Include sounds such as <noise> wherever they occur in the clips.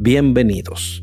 Bienvenidos.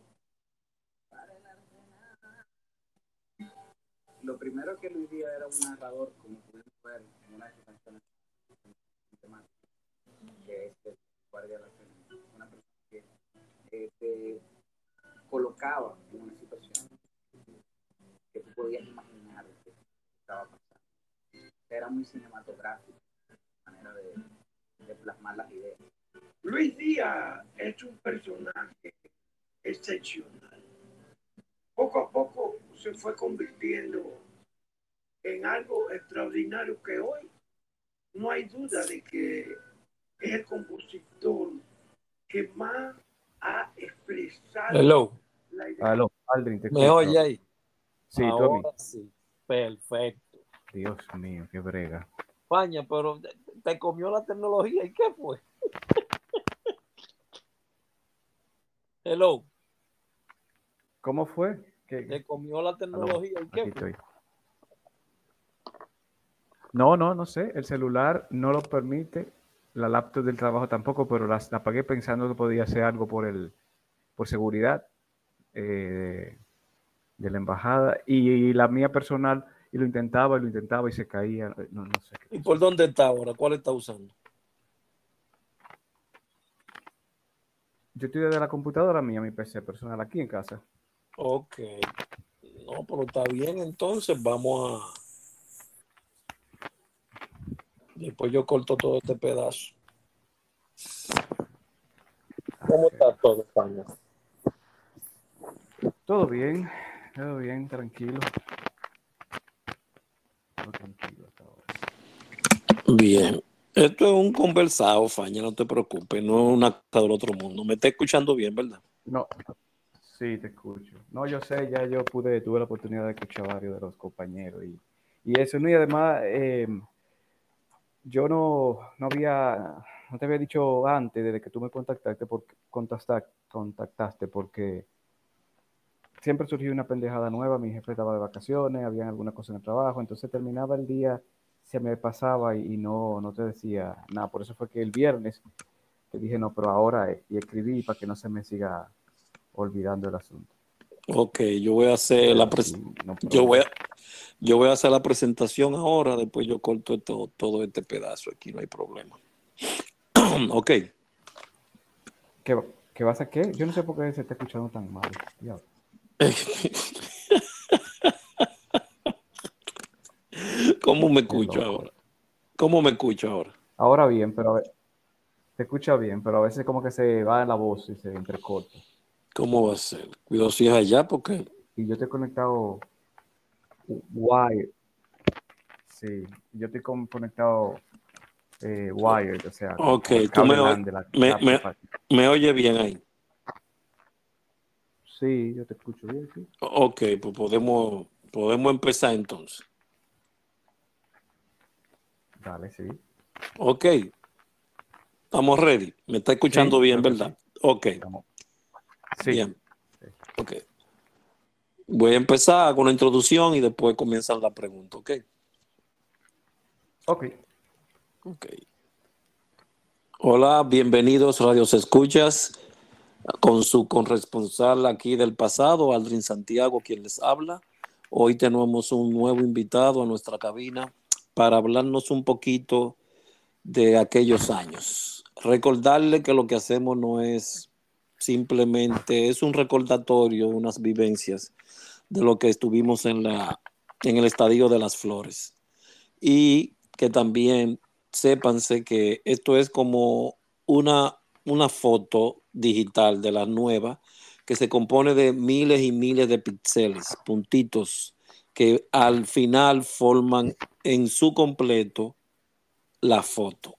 Lo primero que Luis Díaz era un narrador, como pudimos ver en una de sus canciones que es el guardia de la Cena. Una persona que te colocaba en una situación que tú podías imaginar que estaba pasando. Era muy cinematográfico, manera de, de plasmar las ideas. Luis Díaz es un personaje excepcional. Poco a poco se fue convirtiendo en algo extraordinario que hoy no hay duda de que es el compositor que más ha expresado Hello. la idea. Aló, Aldrin, te ¿Me oye ahí? Sí, sí. Perfecto. Dios mío, qué brega. España, pero te- te comió la tecnología. ¿Y qué fue? <laughs> Hello. ¿Cómo fue? ¿Qué- Te comió la tecnología. ¿Y qué estoy. No, no, no sé. El celular no lo permite. La laptop del trabajo tampoco, pero la, la apagué pensando que podía ser algo por el, por seguridad eh, de la embajada. Y, la mía personal, y lo intentaba, y lo intentaba y se caía. No, no sé. qué ¿Y por dónde está ahora? ¿Cuál está usando? Yo estoy desde la computadora mía, mi PC personal, aquí en casa. Ok. No, pero está bien. Entonces vamos a. Después yo corto todo este pedazo. ¿Cómo está todo, España? Todo bien, todo bien, tranquilo. Todo tranquilo hasta ahora. Bien. Esto es un conversado, Faña, no te preocupes, no es una cosa del otro mundo. Me está escuchando bien, ¿verdad? No, sí, te escucho. No, yo sé, ya yo pude, tuve la oportunidad de escuchar a varios de los compañeros y, y eso, ¿no? Y además, eh, yo no, no había, no te había dicho antes, desde que tú me contactaste, porque, contactaste, porque siempre surgió una pendejada nueva, mi jefe estaba de vacaciones, había alguna cosa en el trabajo, entonces terminaba el día, se me pasaba y, y no, no te decía nada. Por eso fue que el viernes te dije, no, pero ahora, eh, y escribí para que no se me siga olvidando el asunto. Ok, yo voy a hacer la no yo voy a, yo voy a hacer la presentación ahora, después yo corto esto- todo este pedazo aquí, no hay problema. <clears throat> ok, ¿Qué, qué vas a qué? Yo no sé por qué se está escuchando tan mal. <laughs> ¿cómo me escucho ahora? ¿Cómo me escucho ahora? Ahora bien, pero a ve- se escucha bien, pero a veces como que se va en la voz y se entrecorta. ¿Cómo va a ser? Cuidado si es allá, porque Y yo estoy conectado wire. Sí, yo estoy con- conectado eh, wired, o sea, Ok, tú me la me- me- me oye bien ahí. Sí, yo te escucho bien, sí. Ok, pues podemos, podemos empezar entonces. Dale, sí. Ok, estamos ready. Me está escuchando Sí, bien, ¿verdad? Ok. Estamos- Sí, Bien. Ok. Voy a empezar con la introducción y después comienzan la pregunta, ¿ok? ok. Ok. Hola, bienvenidos Radios Escuchas con su corresponsal aquí del pasado, Aldrin Santiago, quien les habla. Hoy tenemos un nuevo invitado a nuestra cabina para hablarnos un poquito de aquellos años. Recordarle que lo que hacemos no es simplemente, es un recordatorio, unas vivencias de lo que estuvimos en, la, en el Estadio de las Flores. Y que también sépanse que esto es como una, una foto digital de la nueva que se compone de miles y miles de píxeles, puntitos, que al final forman en su completo la foto.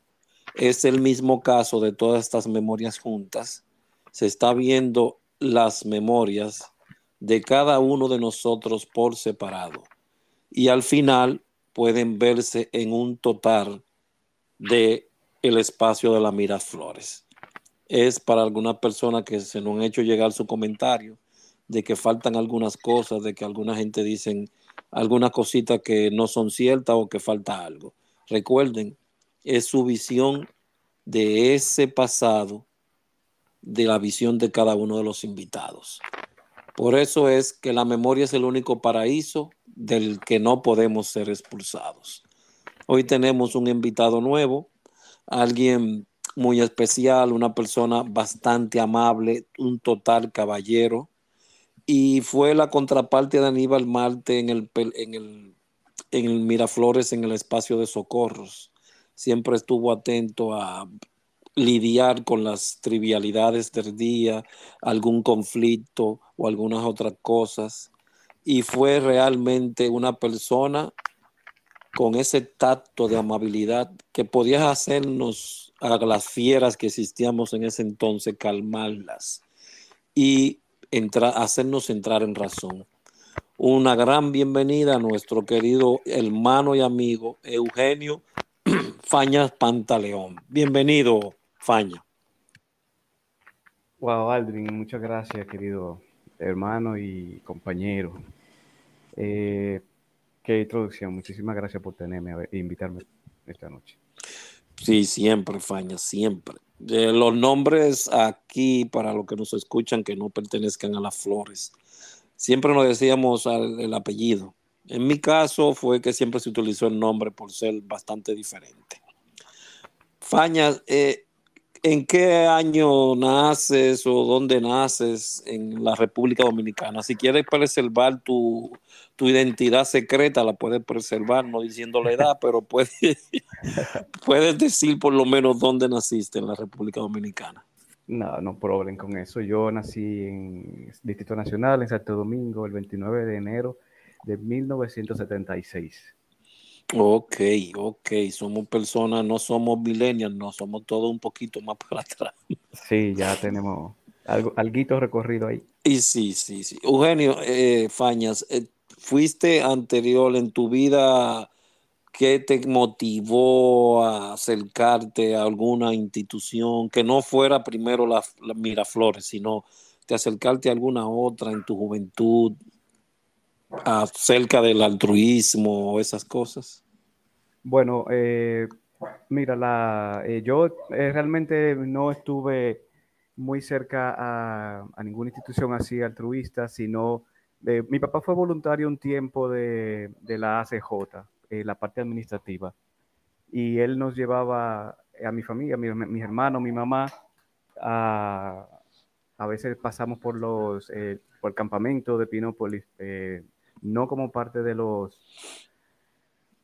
Es el mismo caso de todas estas memorias juntas. Se está viendo las memorias de cada uno de nosotros por separado. Y al final pueden verse en un total de el espacio de la Miraflores. Es para algunas personas que se nos han hecho llegar su comentario de que faltan algunas cosas, de que alguna gente dicen algunas cositas que no son ciertas o que falta algo. Recuerden, es su visión de ese pasado, de la visión de cada uno de los invitados. Por eso es que la memoria es el único paraíso del que no podemos ser expulsados. Hoy tenemos un invitado nuevo, alguien muy especial, una persona bastante amable, un total caballero, y fue la contraparte de Aníbal Marte en el, en el, en el Miraflores, en el espacio de socorros. Siempre estuvo atento a lidiar con las trivialidades del día, algún conflicto o algunas otras cosas. Y fue realmente una persona con ese tacto de amabilidad que podía hacernos a las fieras que existíamos en ese entonces calmarlas y hacernos entrar en razón. Una gran bienvenida a nuestro querido hermano y amigo Eugenio <clears throat> Fañas Pantaleón. Bienvenido, Faña. Wow, Aldrin, muchas gracias, querido hermano y compañero. Eh, qué introducción. Muchísimas gracias por tenerme e invitarme esta noche. Sí, siempre, Faña, siempre. Eh, los nombres aquí, para los que nos escuchan, que no pertenezcan a las flores, siempre nos decíamos el apellido. En mi caso fue que siempre se utilizó el nombre por ser bastante diferente. Faña, eh, ¿En qué año naces o dónde naces en la República Dominicana? Si quieres preservar tu, identidad secreta, la puedes preservar, no diciendo la <laughs> edad, pero puedes, <laughs> puedes decir por lo menos dónde naciste en la República Dominicana. No, no problema con eso. Yo nací en Distrito Nacional, en Santo Domingo, el 29 de enero de 1976. Ok, ok, somos personas, no somos millennials, no somos todos un poquito más <laughs> para atrás. Sí, ya tenemos algo, alguito recorrido ahí. Y sí, sí, sí. Eugenio eh, Fañas, eh, ¿fuiste anterior en tu vida? ¿Qué te motivó a acercarte a alguna institución que no fuera primero la, la Miraflores, sino te acercarte a alguna otra en tu juventud? Acerca del altruismo o esas cosas? Bueno, eh, mira, la, eh, yo eh, realmente no estuve muy cerca a, ninguna institución así altruista, sino mi papá fue voluntario un tiempo de, la ACJ, la parte administrativa, y él nos llevaba a mi familia, a mi, mis hermanos, mi mamá, a, a veces pasamos por los por el campamento de Pinópolis, no como parte de los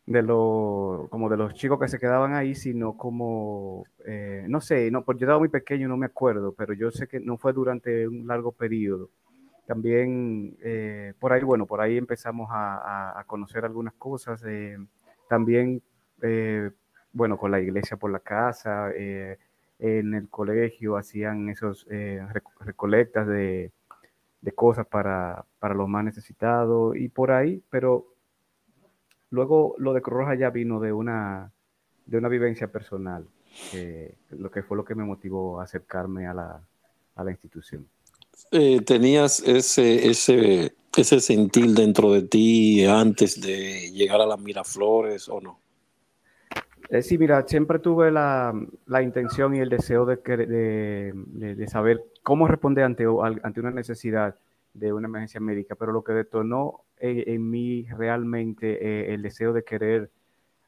de los como de los chicos que se quedaban ahí, sino como eh, no sé, no, porque yo estaba muy pequeño, no me acuerdo, pero yo sé que no fue durante un largo periodo. También eh, por ahí, bueno, por ahí empezamos a, conocer algunas cosas. Eh, también, bueno, con la iglesia por la casa, en el colegio hacían esos recolectas de, de cosas para, para, los más necesitados y por ahí, pero luego lo de Cruz Roja ya vino de una, de una vivencia personal, lo que fue lo que me motivó a acercarme a la, a la institución. Eh, ¿Tenías ese, ese, ese sentir dentro de ti antes de llegar a las Miraflores o no? Eh, sí, mira, siempre tuve la, la, intención y el deseo de, de, de, saber cómo responder ante, ante una necesidad de una emergencia médica, pero lo que detonó en, en mí realmente eh, el deseo de querer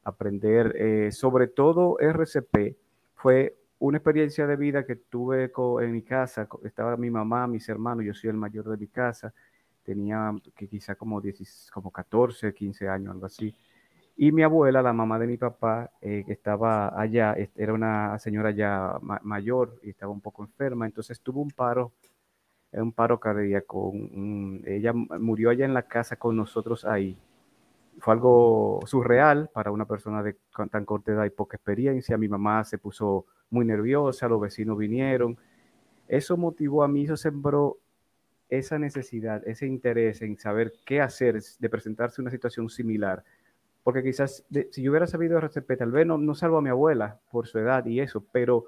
aprender, eh, sobre todo RCP, fue una experiencia de vida que tuve en mi casa, estaba mi mamá, mis hermanos, yo soy el mayor de mi casa, tenía que quizá como, 10, como 14, 15 años, algo así. Y mi abuela, la mamá de mi papá, eh, que estaba allá, era una señora ya mayor y estaba un poco enferma, entonces tuvo un paro, un paro cardíaco. ella murió allá en la casa con nosotros ahí. Fue algo surreal para una persona de tan corta edad y poca experiencia. Mi mamá se puso muy nerviosa, los vecinos vinieron. Eso motivó a mí, eso sembró esa necesidad, ese interés en saber qué hacer de presentarse una situación similar porque quizás si yo hubiera sabido RCP, tal vez no, no salvo a mi abuela por su edad y eso, pero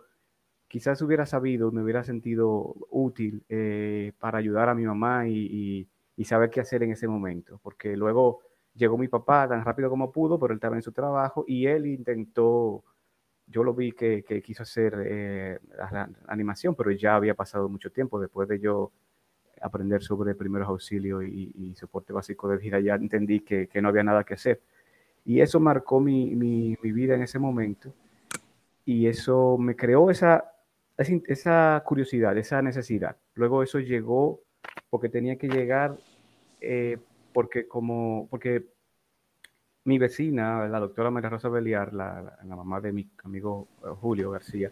quizás hubiera sabido, me hubiera sentido útil eh, para ayudar a mi mamá y, y- y saber qué hacer en ese momento, porque luego llegó mi papá tan rápido como pudo, pero él estaba en su trabajo y él intentó, yo lo vi que, que quiso hacer eh, la, la animación, pero ya había pasado mucho tiempo después de yo aprender sobre primeros auxilios y, y soporte básico de vida, ya entendí que, que no había nada que hacer. Y eso marcó mi, mi- vida en ese momento y eso me creó esa, esa curiosidad, esa necesidad. Luego eso llegó porque tenía que llegar, eh, porque como, porque mi vecina, la doctora María Rosa Beliar, la, la- la mamá de mi amigo eh, Julio García,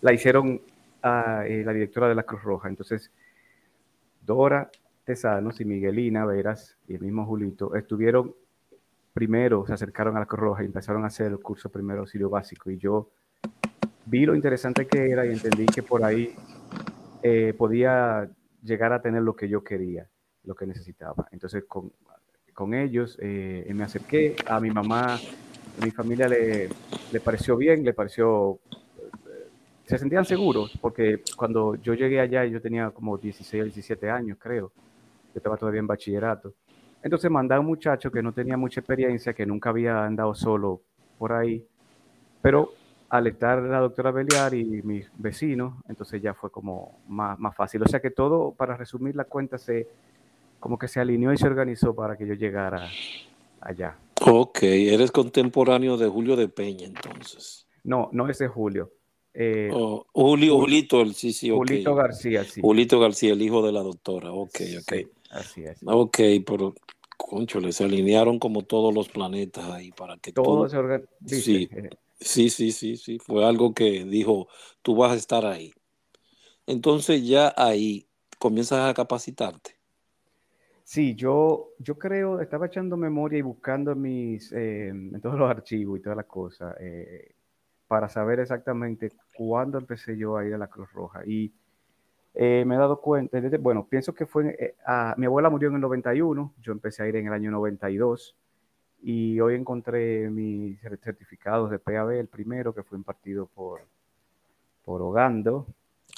la hicieron a eh, la directora de la Cruz Roja. Entonces, Dora Tesanos y Miguelina Veras y el mismo Julito estuvieron primero, se acercaron a la Cruz Roja y empezaron a hacer el curso primero auxilio básico. Y yo vi lo interesante que era y entendí que por ahí eh, podía llegar a tener lo que yo quería, lo que necesitaba. Entonces, con, con ellos eh, me acerqué a mi mamá, a mi familia le, le pareció bien, le pareció, eh, se sentían seguros, porque cuando yo llegué allá yo tenía como 16 o 17 años, creo, yo estaba todavía en bachillerato. Entonces mandé a un muchacho que no tenía mucha experiencia, que nunca había andado solo por ahí, pero al estar la doctora Beliar y mis vecinos, entonces ya fue como más, más fácil. O sea que todo, para resumir la cuenta, se como que se alineó y se organizó para que yo llegara allá. Ok, eres contemporáneo de Julio de Peña, entonces. No, no ese Julio. eh, Oh, Julio, Jul- Julito, el sí, sí, ok. Julito García, sí. Julito García, el hijo de la doctora. Ok, ok. Sí, así es. Ok, pero, conchole, se alinearon como todos los planetas ahí para que Todo todo. se organizó. Sí. Sí, sí, sí, sí. Fue algo que dijo, tú vas a estar ahí. Entonces ya ahí comienzas a capacitarte. Sí, yo, yo creo, estaba echando memoria y buscando en mis, eh, en todos los archivos y todas las cosas, eh, para saber exactamente cuándo empecé yo a ir a la Cruz Roja. Y eh, me he dado cuenta, desde- bueno, pienso que fue, eh, a- mi abuela murió en el 91, yo empecé a ir en el año 92, y hoy encontré mis cer- certificados de PAB, el primero que fue impartido por, por Ogando,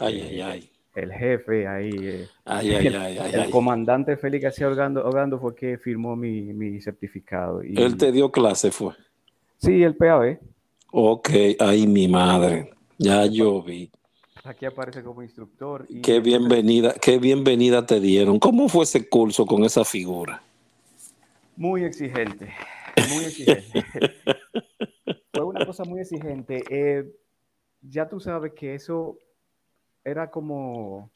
Ay, Eh, ay, ay. el jefe ahí. eh, Ay, <laughs> ay, el, ay, ay, el comandante Félix García Ogando, Ogando fue que firmó mi, mi certificado. Y, Él te dio clase, fue. Sí, el PAB. Ok, ay, mi madre. Ya yo vi. Aquí aparece como instructor. Y Qué bienvenida, qué bienvenida te dieron. ¿Cómo fue ese curso con esa figura? Muy exigente, muy exigente. <laughs> Fue una cosa muy exigente. Eh, ya tú sabes que eso era como,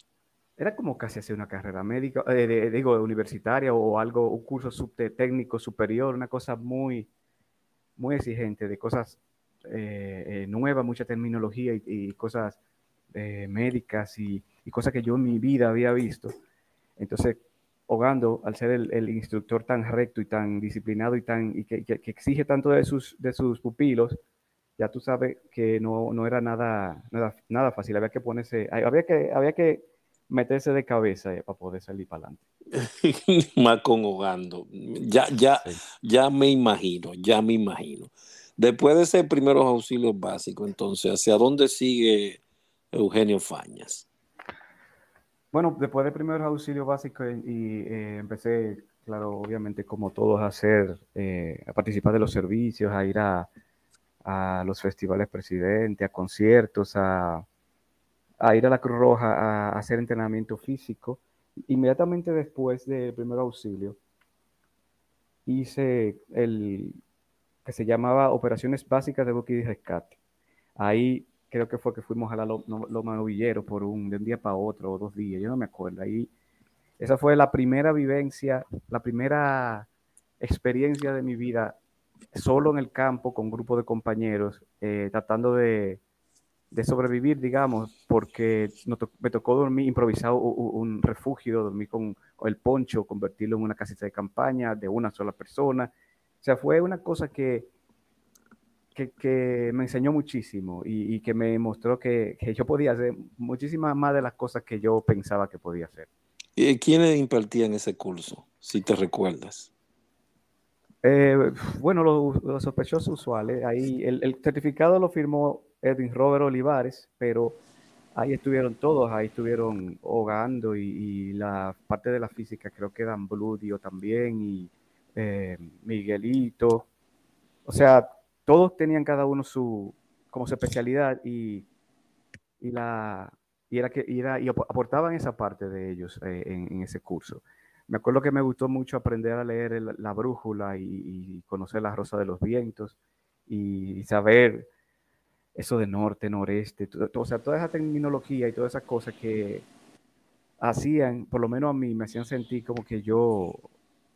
era como casi hacer una carrera médica, eh, de- digo, universitaria o algo, un curso técnico superior, una cosa muy, muy exigente, de cosas eh, eh, nuevas, mucha terminología y, y cosas eh, médicas y, y cosas que yo en mi vida había visto. Entonces, Ogando, al ser el, el instructor tan recto y tan disciplinado y, tan, y que, que- que exige tanto de sus, de sus pupilos, ya tú sabes que no, no era nada, nada, nada fácil, había que ponerse, había que, había que meterse de cabeza eh, para poder salir para adelante. <laughs> Más con Ogando. Ya, ya, Sí. ya me imagino, ya me imagino. Después de ese primeros auxilios básicos, entonces, ¿hacia dónde sigue Eugenio Fañas? Bueno, después de primeros auxilios básicos y, y, eh, empecé, claro, obviamente como todos a hacer, eh, a participar de los servicios, a ir a, los festivales presidente, a conciertos, a, ir a la Cruz Roja a, hacer entrenamiento físico. Inmediatamente después del primer auxilio, hice el que se llamaba Operaciones Básicas de Búsqueda y Rescate. Ahí creo que fue que fuimos a la Loma Novillero por un, de un día para otro o dos días, yo no me acuerdo. Ahí, esa fue la primera vivencia, la primera experiencia de mi vida solo en el campo con un grupo de compañeros, eh, tratando de, de sobrevivir, digamos, porque to- me tocó dormir improvisado u- u- un refugio, dormir con, con el poncho, convertirlo en una casita de campaña de una sola persona. O sea, fue una cosa que, que, que me enseñó muchísimo y, y que me mostró que, que yo podía hacer muchísimas más de las cosas que yo pensaba que podía hacer. ¿Y ¿Quiénes impartían ese curso, si te recuerdas? Eh, bueno, los, los sospechosos usuales, ahí el, el certificado lo firmó Edwin Robert Olivares, pero ahí estuvieron todos, ahí estuvieron ahogando y, y la parte de la física creo que Dan Bludio también y eh, Miguelito. O sea, todos tenían cada uno su, como su especialidad y, y la, y era que y era, y ap- aportaban esa parte de ellos eh, en, ese curso. Me acuerdo que me gustó mucho aprender a leer el- la brújula y, conocer la rosa de los vientos y, saber eso de norte, noreste, to- to- o sea, toda esa terminología y todas esas cosas que hacían, por lo menos a mí, me hacían sentir como que yo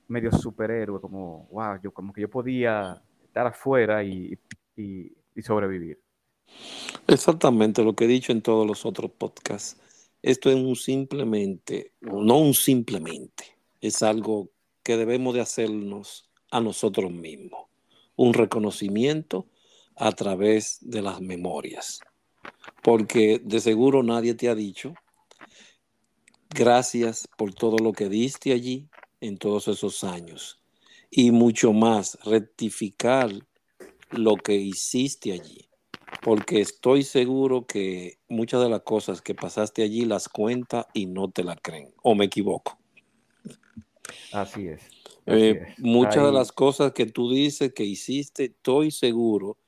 medio superhéroe, como, wow, yo como que yo podía estar afuera y, y- y sobrevivir. Exactamente lo que he dicho en todos los otros podcasts. Esto es un simplemente, no un simplemente, es algo que debemos de hacernos a nosotros mismos. Un reconocimiento a través de las memorias. Porque de seguro nadie te ha dicho gracias por todo lo que diste allí en todos esos años. Y mucho más, rectificar lo que hiciste allí porque estoy seguro que muchas de las cosas que pasaste allí las cuenta y no te la creen, o me equivoco. Así es. así Eh, es. muchas de las cosas que tú dices que hiciste, estoy seguro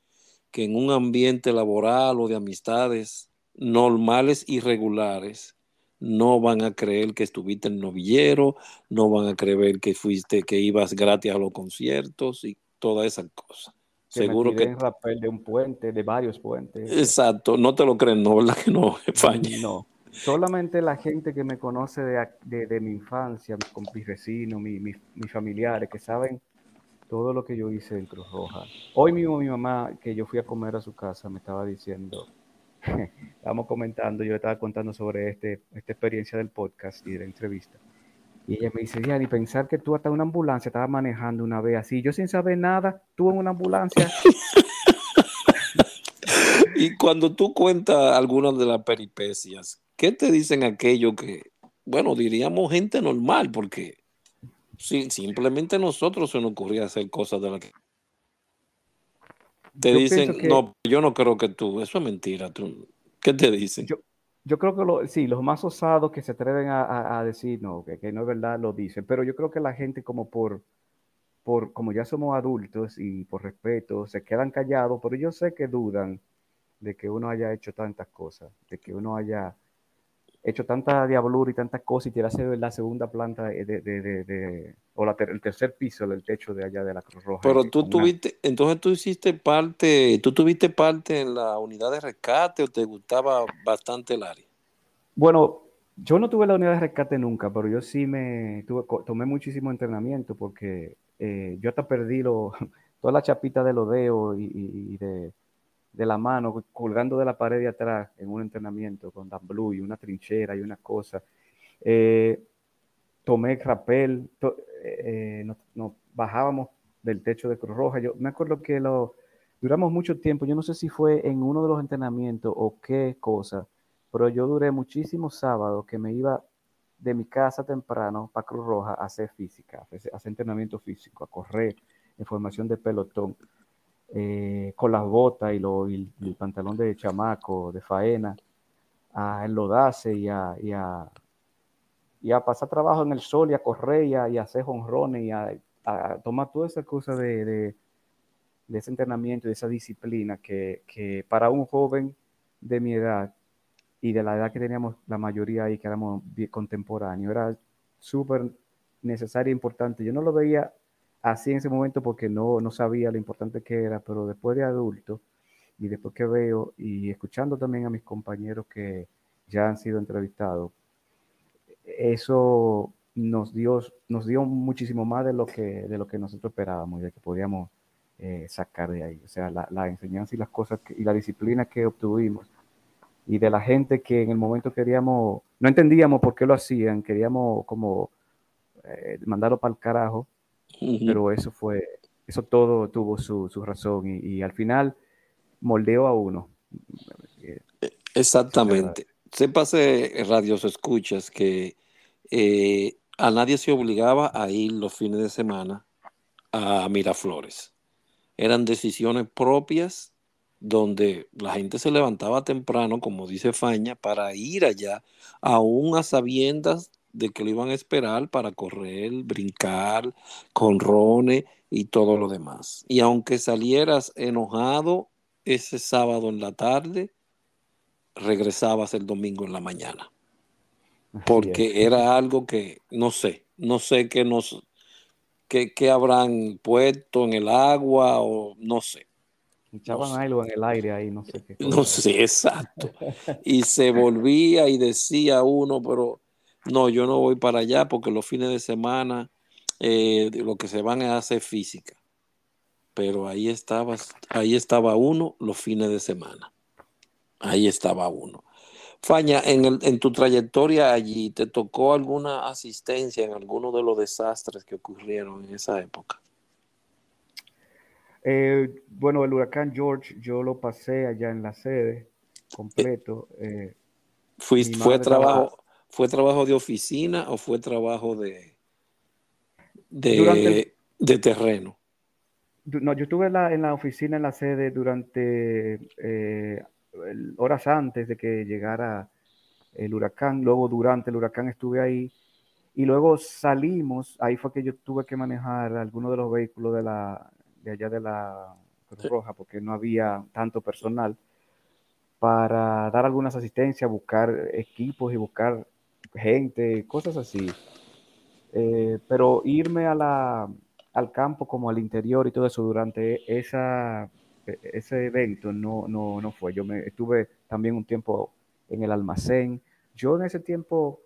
que en un ambiente laboral o de amistades normales y regulares, no van a creer que estuviste en novillero, no van a creer que fuiste, que ibas gratis a los conciertos y todas esas cosas. que Seguro que, rapel de un puente, de varios puentes. exacto, no te lo creen, no, ¿verdad que no, <laughs> España? No, solamente la gente que me conoce de, de, de mi infancia, mis com- mis vecinos, mi- mi- mis familiares, que saben todo lo que yo hice en Cruz Roja. Hoy mismo mi mamá, que yo fui a comer a su casa, me estaba diciendo, estábamos comentando, yo le estaba contando sobre este, esta experiencia del podcast y de la entrevista. Y ella me dice, ni pensar que tú hasta una ambulancia estabas manejando una vez así, yo sin saber nada, tú en una ambulancia. <laughs> Y cuando tú cuentas algunas de las peripecias, ¿qué te dicen aquello que, bueno, diríamos gente normal, porque sí, simplemente a nosotros se nos ocurría hacer cosas de las que te Yo dicen, que- no, yo no creo que tú, eso es mentira, tú, ¿qué te dicen? Yo- creo que lo- sí, los más osados que se atreven a, decir no, que, que no es verdad, lo dicen, pero yo creo que la gente como por, por, como ya somos adultos y por respeto, se quedan callados, pero yo sé que dudan de que uno haya hecho tantas cosas, de que uno haya hecho tanta diablura y tantas cosas y tirarse de la segunda planta de, de- de- o la ter- el tercer piso del techo de allá de la Cruz Roja. Pero eh, tú una- tuviste, entonces tú hiciste parte, tú tuviste parte en la unidad de rescate o te gustaba bastante el área. Bueno, yo no tuve la unidad de rescate nunca, pero yo sí me tuve, tomé muchísimo entrenamiento porque eh, yo hasta perdí lo, <laughs> toda la chapita de los dedos y, y- y de, de la mano colgando de la pared de atrás en un entrenamiento con Dan Blue y una trinchera y una cosa. Eh, tomé rapel, eh, nos, nos bajábamos del techo de Cruz Roja. Yo me acuerdo que lo duramos mucho tiempo. Yo no sé si fue en uno de los entrenamientos o qué cosa, pero yo duré muchísimos sábados que me iba de mi casa temprano para Cruz Roja a hacer física, a hacer entrenamiento físico, a correr en formación de pelotón, eh, con las botas y, lo- y el pantalón de chamaco, de faena, a enlodarse y a, y a, y a pasar trabajo en el sol y a correr y a, y a hacer jonrones y a, a tomar toda esa cosa de, de, de ese entrenamiento y de esa disciplina que, que para un joven de mi edad y de la edad que teníamos la mayoría ahí, que éramos contemporáneos, era súper necesario e importante. Yo no lo veía así en ese momento porque no, no sabía lo importante que era, pero después de adulto y después que veo y escuchando también a mis compañeros que ya han sido entrevistados, eso nos dio, nos dio muchísimo más de lo que, de lo que nosotros esperábamos, de que podíamos eh, sacar de ahí. O sea, la, la enseñanza y las cosas que- y la disciplina que obtuvimos y de la gente que en el momento queríamos, no entendíamos por qué lo hacían, queríamos como eh, mandarlo para el carajo, Pero eso fue, eso todo tuvo su, su razón y, y al final moldeó a uno. Eh, Exactamente. Sépase, radios escuchas, que eh, a nadie se obligaba a ir los fines de semana a Miraflores. Eran decisiones propias donde la gente se levantaba temprano, como dice Faña, para ir allá, aún a sabiendas de que lo iban a esperar para correr, brincar, con Rone y todo lo demás. Y aunque salieras enojado ese sábado en la tarde, regresabas el domingo en la mañana. Porque era algo que, no sé, no sé qué nos, qué, qué habrán puesto en el agua o no sé. Echaban No algo en el aire ahí, no sé qué No sé, exacto. <laughs> Y se volvía y decía uno, pero no, yo no voy para allá porque los fines de semana eh, lo que se van es a hacer física. Pero ahí estaba, ahí estaba uno los fines de semana. Ahí estaba uno. Faña, en, el, en tu trayectoria allí, ¿te tocó alguna asistencia en alguno de los desastres que ocurrieron en esa época? Eh, bueno, el huracán George, yo lo pasé allá en la sede completo. eh, ¿Fuiste, Mi fue, trabajo, ¿Fue trabajo de oficina o fue trabajo de, de, Durante el- de terreno? no, yo estuve en la, en la oficina, en la sede, durante eh, horas antes de que llegara el huracán. Luego, durante el huracán, estuve ahí. Y luego salimos. Ahí fue que yo tuve que manejar algunos de los vehículos de, la, de allá de la Cruz Roja, porque no había tanto personal para dar algunas asistencias, buscar equipos y buscar gente, cosas así. Eh, pero irme a la, al campo como al interior y todo eso durante esa, e- ese evento no, no, no fue. Yo me estuve también un tiempo en el almacén. Yo en ese tiempo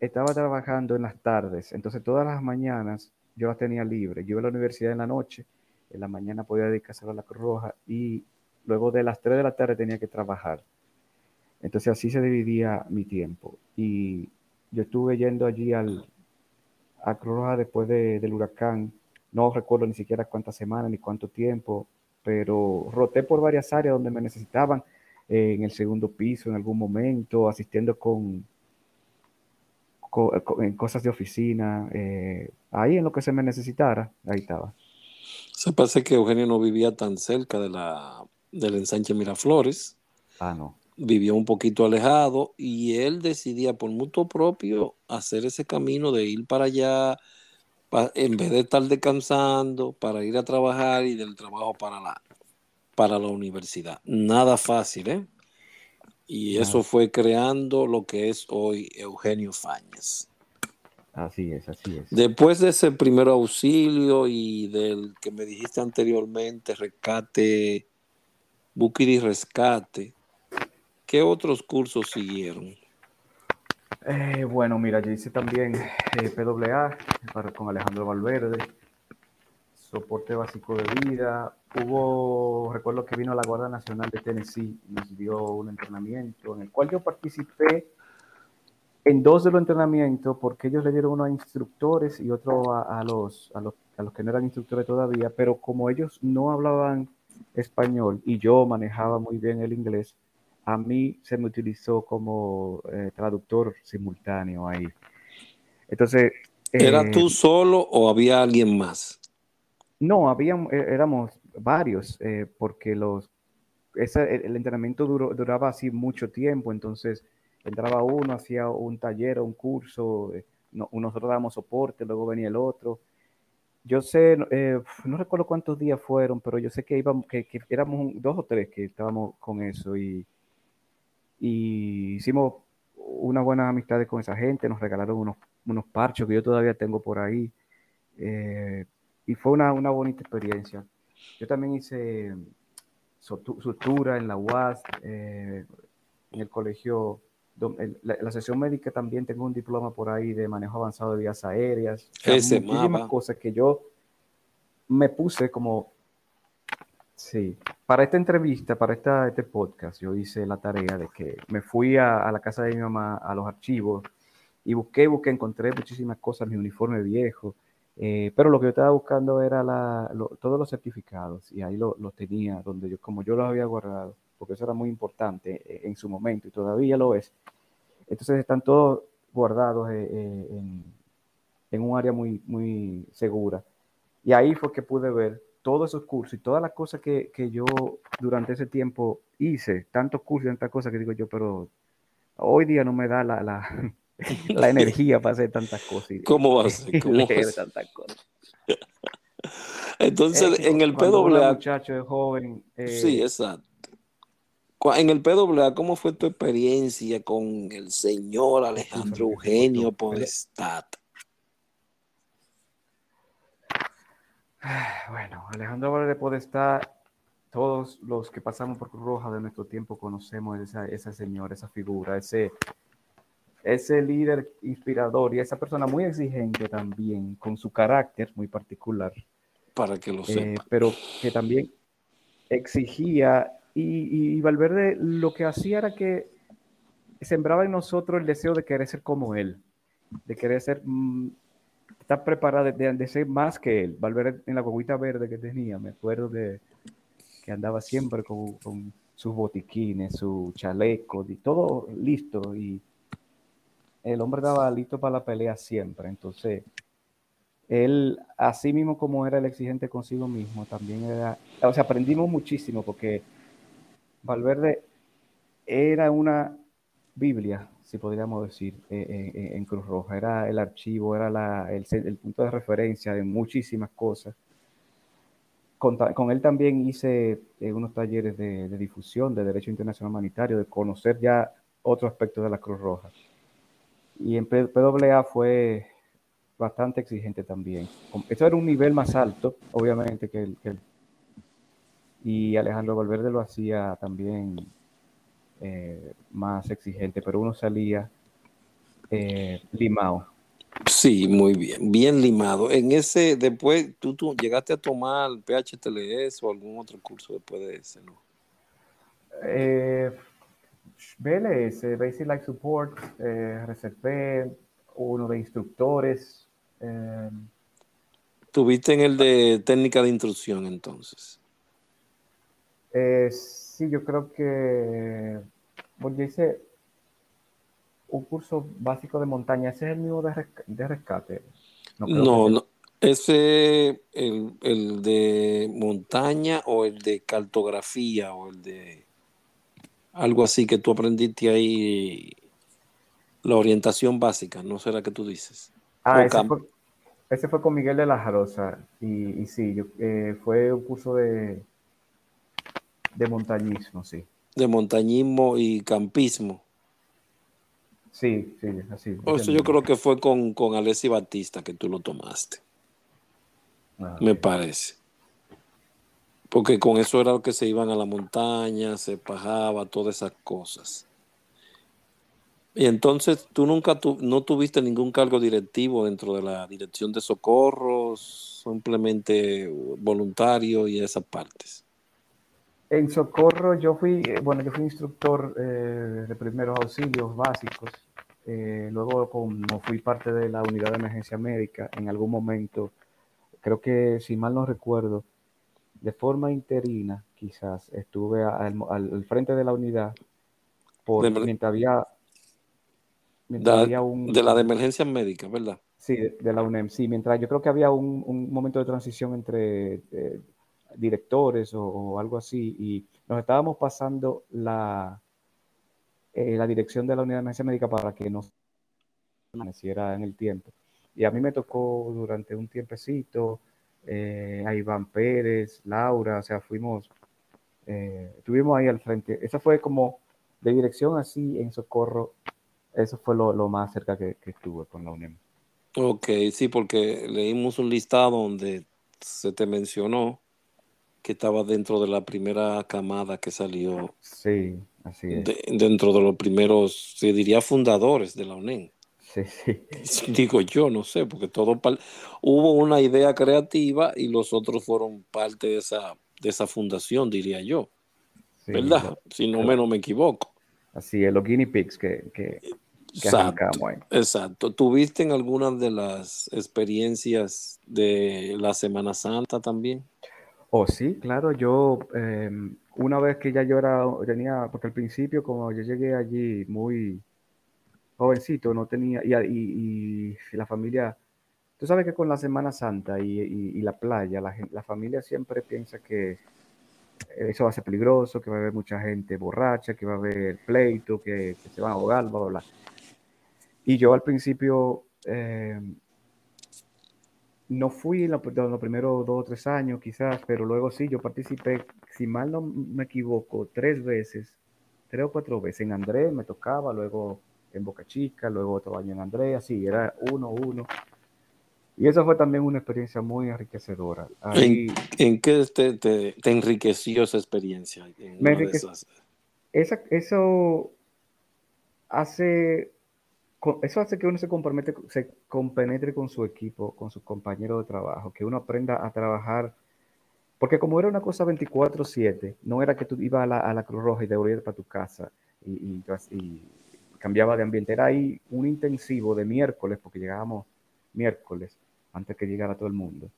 estaba trabajando en las tardes, entonces todas las mañanas yo las tenía libre. Yo iba a la universidad en la noche, en la mañana podía dedicarse a la Cruz Roja y luego de las 3 de la tarde tenía que trabajar. Entonces así se dividía mi tiempo. Y yo estuve yendo allí al, a Cruz Roja después de- del huracán. No recuerdo ni siquiera cuántas semanas ni cuánto tiempo, pero roté por varias áreas donde me necesitaban, eh, en el segundo piso en algún momento, asistiendo con, co- co- en cosas de oficina, eh, ahí en lo que se me necesitara, ahí estaba. Se parece que Eugenio no vivía tan cerca de la, del ensanche Miraflores, Ah, no. Vivía un poquito alejado y él decidía por mutuo propio hacer ese camino de ir para allá, pa- en vez de estar descansando, para ir a trabajar y del trabajo para la, para la universidad. Nada fácil, ¿eh? Y eso fue creando lo que es hoy Eugenio Fáñez. Así es, así es. Después de ese primer auxilio y del que me dijiste anteriormente, rescate, y rescate, ¿qué otros cursos siguieron? Eh, bueno, mira, yo hice también eh, PWA con Alejandro Valverde, soporte básico de vida. Hubo, recuerdo que vino la Guardia Nacional de Tennessee, nos dio un entrenamiento en el cual yo participé en dos de los entrenamientos porque ellos le dieron uno a instructores y otro a, los, a los que no eran instructores todavía, pero como ellos no hablaban español y yo manejaba muy bien el inglés, a mí se me utilizó como eh, traductor simultáneo ahí. Entonces, ¿Era eh, tú solo o había alguien más? no, habían, eh, éramos varios, eh, porque los, ese- el, el entrenamiento duró- duraba así mucho tiempo, entonces entraba uno, hacía un taller o un curso, no- nosotros dábamos soporte, luego venía el otro. Yo sé, eh, no recuerdo cuántos días fueron, pero yo sé que íbamos, que, que éramos un- dos o tres que estábamos con eso y, y hicimos unas buenas amistades con esa gente, nos regalaron unos, unos parchos que yo todavía tengo por ahí. eh, y fue una, una bonita experiencia. Yo también hice sutura en la UAS, eh, en el colegio, la, la sesión médica también tengo un diploma por ahí de manejo avanzado de vías aéreas. Ese muchísimas mapa. cosas que yo me puse como, sí, para esta entrevista, para esta, este podcast, yo hice la tarea de que me fui a, la casa de mi mamá, a los archivos, y busqué, busqué, encontré muchísimas cosas, mi uniforme viejo, eh, pero lo que yo estaba buscando era la, lo- todos los certificados y ahí lo- los tenía, donde yo, como yo los había guardado, porque eso era muy importante eh, en su momento y todavía lo es. Entonces están todos guardados eh, eh, en, en un área muy, muy segura. Y ahí fue que pude ver todos esos cursos y todas las cosas que, que yo durante ese tiempo hice, tantos cursos y tantas cosas que digo yo, pero hoy día no me da la, la, <laughs> la <laughs> energía para hacer tantas cosas. y- ¿Cómo va a <laughs> ser? ¿Cómo va a leer ser? tantas cosas. Entonces, Eh, en el PWA, muchacho es joven. eh, sí, exacto. Cu- En el PWA, ¿cómo fue tu experiencia con el señor Alejandro Eugenio cortó. Bueno, Alejandro Valde Podestá, todos los que pasamos por Cruz Roja de nuestro tiempo conocemos esa, esa señora, esa figura, ese, ese líder inspirador y esa persona muy exigente también, con su carácter muy particular, Para que lo eh, sepa. pero que también exigía y, y Valverde lo que hacía era que sembraba en nosotros el deseo de querer ser como él, de querer ser, estar preparado, de, de- de ser más que él. Valverde en la guaguita verde que tenía, me acuerdo que, que andaba siempre con, con sus botiquines, su chaleco, y todo listo y el hombre estaba listo para la pelea siempre. Entonces, él, así mismo como era el exigente consigo mismo, también era, o sea, aprendimos muchísimo porque Valverde era una Biblia, si podríamos decir, eh, eh, en Cruz Roja. Era el archivo, era la- el, punto de referencia de muchísimas cosas. Con, con él también hice eh, unos talleres de, difusión de Derecho Internacional Humanitario, de conocer ya otro aspecto de la Cruz Roja. Y en PWA fue bastante exigente también. Eso era un nivel más alto, obviamente, que el- y Alejandro Valverde lo hacía también eh, más exigente, pero uno salía eh, limado. Sí, muy bien, bien limado. En ese, después, ¿tú, tú llegaste a tomar PHTLS o algún otro curso después de ese, ¿no? Eh, BLS, Basic Life Support, eh, RCP, uno de instructores. Tuviste en el de técnica de instrucción, entonces. Sí, yo creo que bueno, yo hice un curso básico de montaña. ¿Ese es el mismo de, resca- de rescate? No, No. Ese, el, el de montaña o el de cartografía o el de algo así que tú aprendiste ahí, la orientación básica, ¿no será que tú dices? Ah, ese fue, ese fue con Miguel de la Jarosa. Y, y sí, yo, eh, fue un curso de, de montañismo, sí. de montañismo y campismo. Sí, sí, así. O Eso yo creo que fue con, con Alessi Batista que tú lo tomaste, Ah, me parece. Porque con eso era lo que se iban a la montaña, se pajaba, todas esas cosas. Y entonces tú nunca tu- no tuviste ningún cargo directivo dentro de la dirección de socorros, simplemente voluntario y esas partes. En Socorro yo fui, eh, bueno, yo fui instructor eh, de primeros auxilios básicos. Eh, luego, como fui parte de la unidad de emergencia médica, en algún momento, creo que, si mal no recuerdo, de forma interina, quizás, estuve al, al- al frente de la unidad por, De mientras había, mientras Da- había un... de la de emergencias médicas, ¿verdad? Sí, de, de la UNEM, sí, mientras yo creo que había un, un momento de transición entre eh, directores o, algo así, y nos estábamos pasando la, eh, la dirección de la unidad de emergencia médica para que nos permaneciera en el tiempo. Y a mí me tocó durante un tiempecito eh, a Iván Pérez, Laura, o sea, fuimos, eh, estuvimos ahí al frente. Esa fue como de dirección así en socorro, eso fue lo, lo más cerca que, que estuve con la UNEM. Ok, sí, porque leímos un listado donde se te mencionó que estaba dentro de la primera camada que salió, Sí, así es. de- dentro de los primeros, se diría fundadores de la UNEM. Sí, sí. <laughs> Digo yo, no sé, porque todo hubo una idea creativa y los otros fueron parte de esa, de esa fundación, diría yo, sí, ¿verdad? Si no menos me equivoco. así es, los guinea pigs que, que, que Exacto. ahí. Exacto. ¿Tuviste en algunas de las experiencias de la Semana Santa también? Oh, sí, claro, yo eh, una vez que ya yo era, tenía, porque al principio como yo llegué allí muy jovencito, no tenía, y, y- y la familia tú sabes que con la Semana Santa y, y- la playa, la, la familia siempre piensa que eso va a ser peligroso, que va a haber mucha gente borracha, que va a haber pleito, que, que se van a ahogar, bla, bla, bla. Y yo al principio eh, no fui en lo- de los primeros dos o tres años quizás, pero luego sí, yo participé, si mal no me equivoco, tres veces, tres o cuatro veces. En Andrés me tocaba, luego en Boca Chica, luego otro año en Andrés, así, era uno, uno. Y eso fue también una experiencia muy enriquecedora. Ahí, ¿En qué te, te- te enriqueció esa experiencia? en Me enrique- esa- eso hace, eso hace que uno se compromete, se compenetre con su equipo, con sus compañeros de trabajo, que uno aprenda a trabajar, porque como era una cosa 24/7, no era que tú ibas a la, a la Cruz Roja y te volvías para tu casa y, y- y cambiaba de ambiente, era ahí un intensivo de miércoles, porque llegábamos miércoles antes que llegara todo el mundo.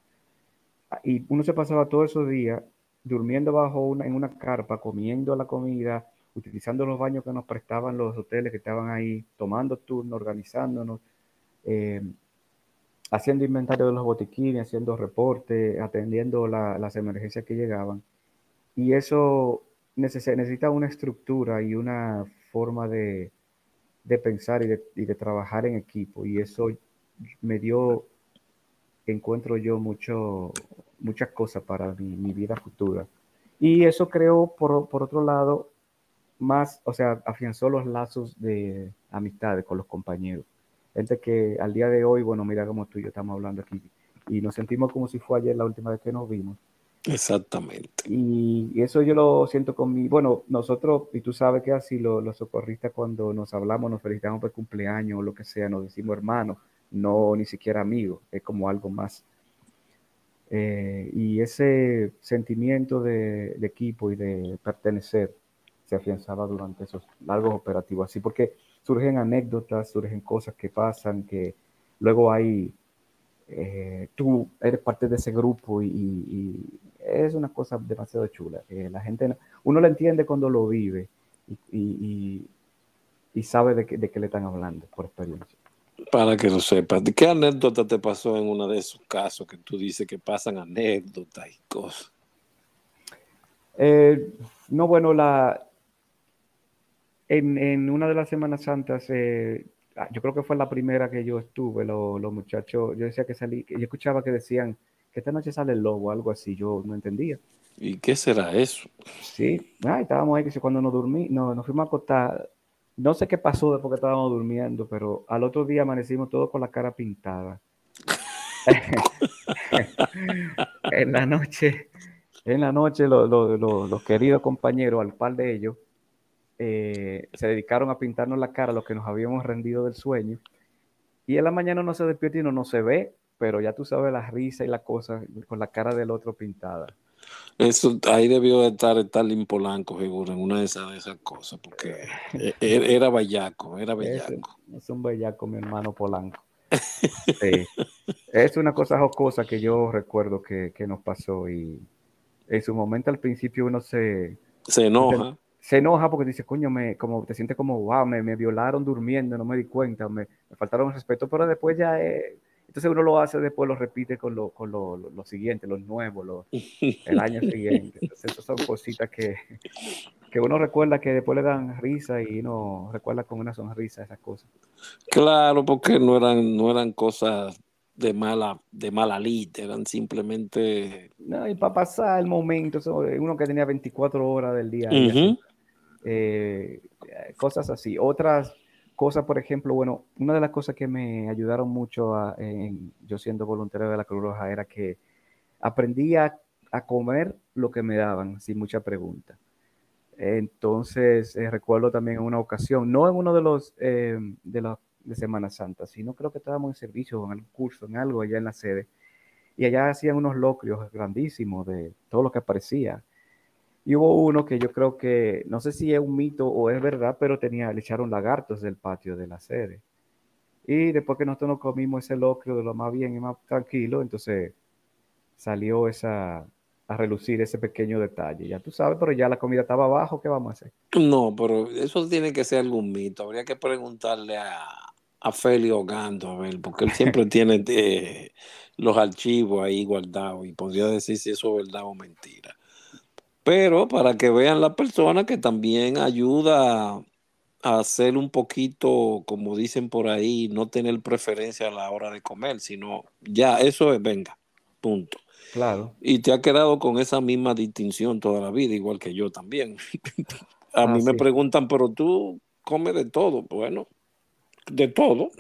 Y uno se pasaba todos esos días durmiendo bajo una, en una carpa, comiendo la comida, utilizando los baños que nos prestaban los hoteles que estaban ahí, tomando turnos, organizándonos, eh, haciendo inventario de los botiquines, haciendo reportes, atendiendo la- las emergencias que llegaban. Y eso neces- necesita una estructura y una forma de, de pensar y de, y de trabajar en equipo. Y eso me dio, encuentro yo, mucho, muchas cosas para mi, mi vida futura. Y eso creó, por, por otro lado, más, o sea, afianzó los lazos de amistades con los compañeros. Gente que al día de hoy, bueno, mira como tú y yo estamos hablando aquí, y nos sentimos como si fue ayer la última vez que nos vimos. Exactamente. Y, y eso yo lo siento con mi, bueno, nosotros, y tú sabes que así lo- los socorristas cuando nos hablamos, nos felicitamos por cumpleaños o lo que sea, nos decimos hermanos, no ni siquiera amigos, es como algo más. Eh, y ese sentimiento de, de equipo y de pertenecer se afianzaba durante esos largos operativos, así porque surgen anécdotas, surgen cosas que pasan, que luego hay, eh, tú eres parte de ese grupo y, es una cosa demasiado chula. que la gente, no- uno lo entiende cuando lo vive y, y- sabe de qué, de qué le están hablando por experiencia. Para que lo sepas, ¿qué anécdota te pasó en uno de esos casos que tú dices que pasan anécdotas y cosas? Eh, no, bueno, la, en, en una de las Semanas Santas, eh, ah, yo creo que fue la primera que yo estuve, lo- los muchachos, yo decía que salí, yo escuchaba que decían que esta noche sale el lobo, algo así, yo no entendía. ¿Y qué será eso? Sí, ah, estábamos ahí, que cuando nos dormí, no, nos fuimos a acostar, no sé qué pasó después que estábamos durmiendo, pero al otro día amanecimos todos con la cara pintada. <laughs> en la noche, en la noche lo- lo- lo- los queridos compañeros, al par de ellos, eh, se dedicaron a pintarnos la cara, los que nos habíamos rendido del sueño. Y en la mañana uno se despierta y uno no se ve, pero ya tú sabes la risa y la cosa con la cara del otro pintada. Eso, ahí debió de estar Stalin Polanco, seguro, en una de esas, de esas cosas, porque <laughs> e- era bellaco, era bellaco. es un bellaco, mi hermano Polanco. Sí. Es una cosa jocosa que yo recuerdo que, que nos pasó y en su momento al principio uno se, Se enoja. Se enoja porque dice, coño, me, como te sientes como, wow, me, me violaron durmiendo, no me di cuenta, me, me faltaron el respeto, pero después ya, eh, entonces uno lo hace, después lo repite con lo, con lo, lo, lo siguiente, los nuevos, lo- el año <laughs> siguiente. Entonces esas son cositas que, que uno recuerda que después le dan risa y uno recuerda con una sonrisa esas cosas. Claro, porque no eran, no eran cosas de mala, de mala lid, eran simplemente. No, y para pasar el momento, eso, uno que tenía 24 horas del día. Eh, cosas así. Otras cosas, por ejemplo, bueno, una de las cosas que me ayudaron mucho a- yo siendo voluntario de la Cruz Roja era que aprendí a, comer lo que me daban sin mucha pregunta. Entonces, eh, recuerdo también en una ocasión, no en uno de los eh, de los de Semana Santa, sino creo que estábamos en servicio, en algún curso, en algo allá en la sede, y allá hacían unos locrios grandísimos de todo lo que aparecía. Y hubo uno que yo creo que, no sé si es un mito o es verdad, pero tenía, le echaron lagartos del patio de la sede. Y después que nosotros nos comimos ese locrio de lo más bien y más tranquilo, entonces salió esa, a relucir ese pequeño detalle. Ya tú sabes, pero ya la comida estaba abajo, ¿qué vamos a hacer? No, pero eso tiene que ser algún mito. Habría que preguntarle a, a Feli Ogando, a ver, porque él siempre <laughs> tiene eh, los archivos ahí guardados y podría decir si eso es verdad o mentira. Pero para que vean la persona que también ayuda a hacer un poquito, como dicen por ahí, no tener preferencia a la hora de comer, sino ya, eso es, venga, punto. Claro. Y te ha quedado con esa misma distinción toda la vida, igual que yo también. <laughs> a Ah, mí me preguntan, pero tú comes de todo. Bueno, de todo.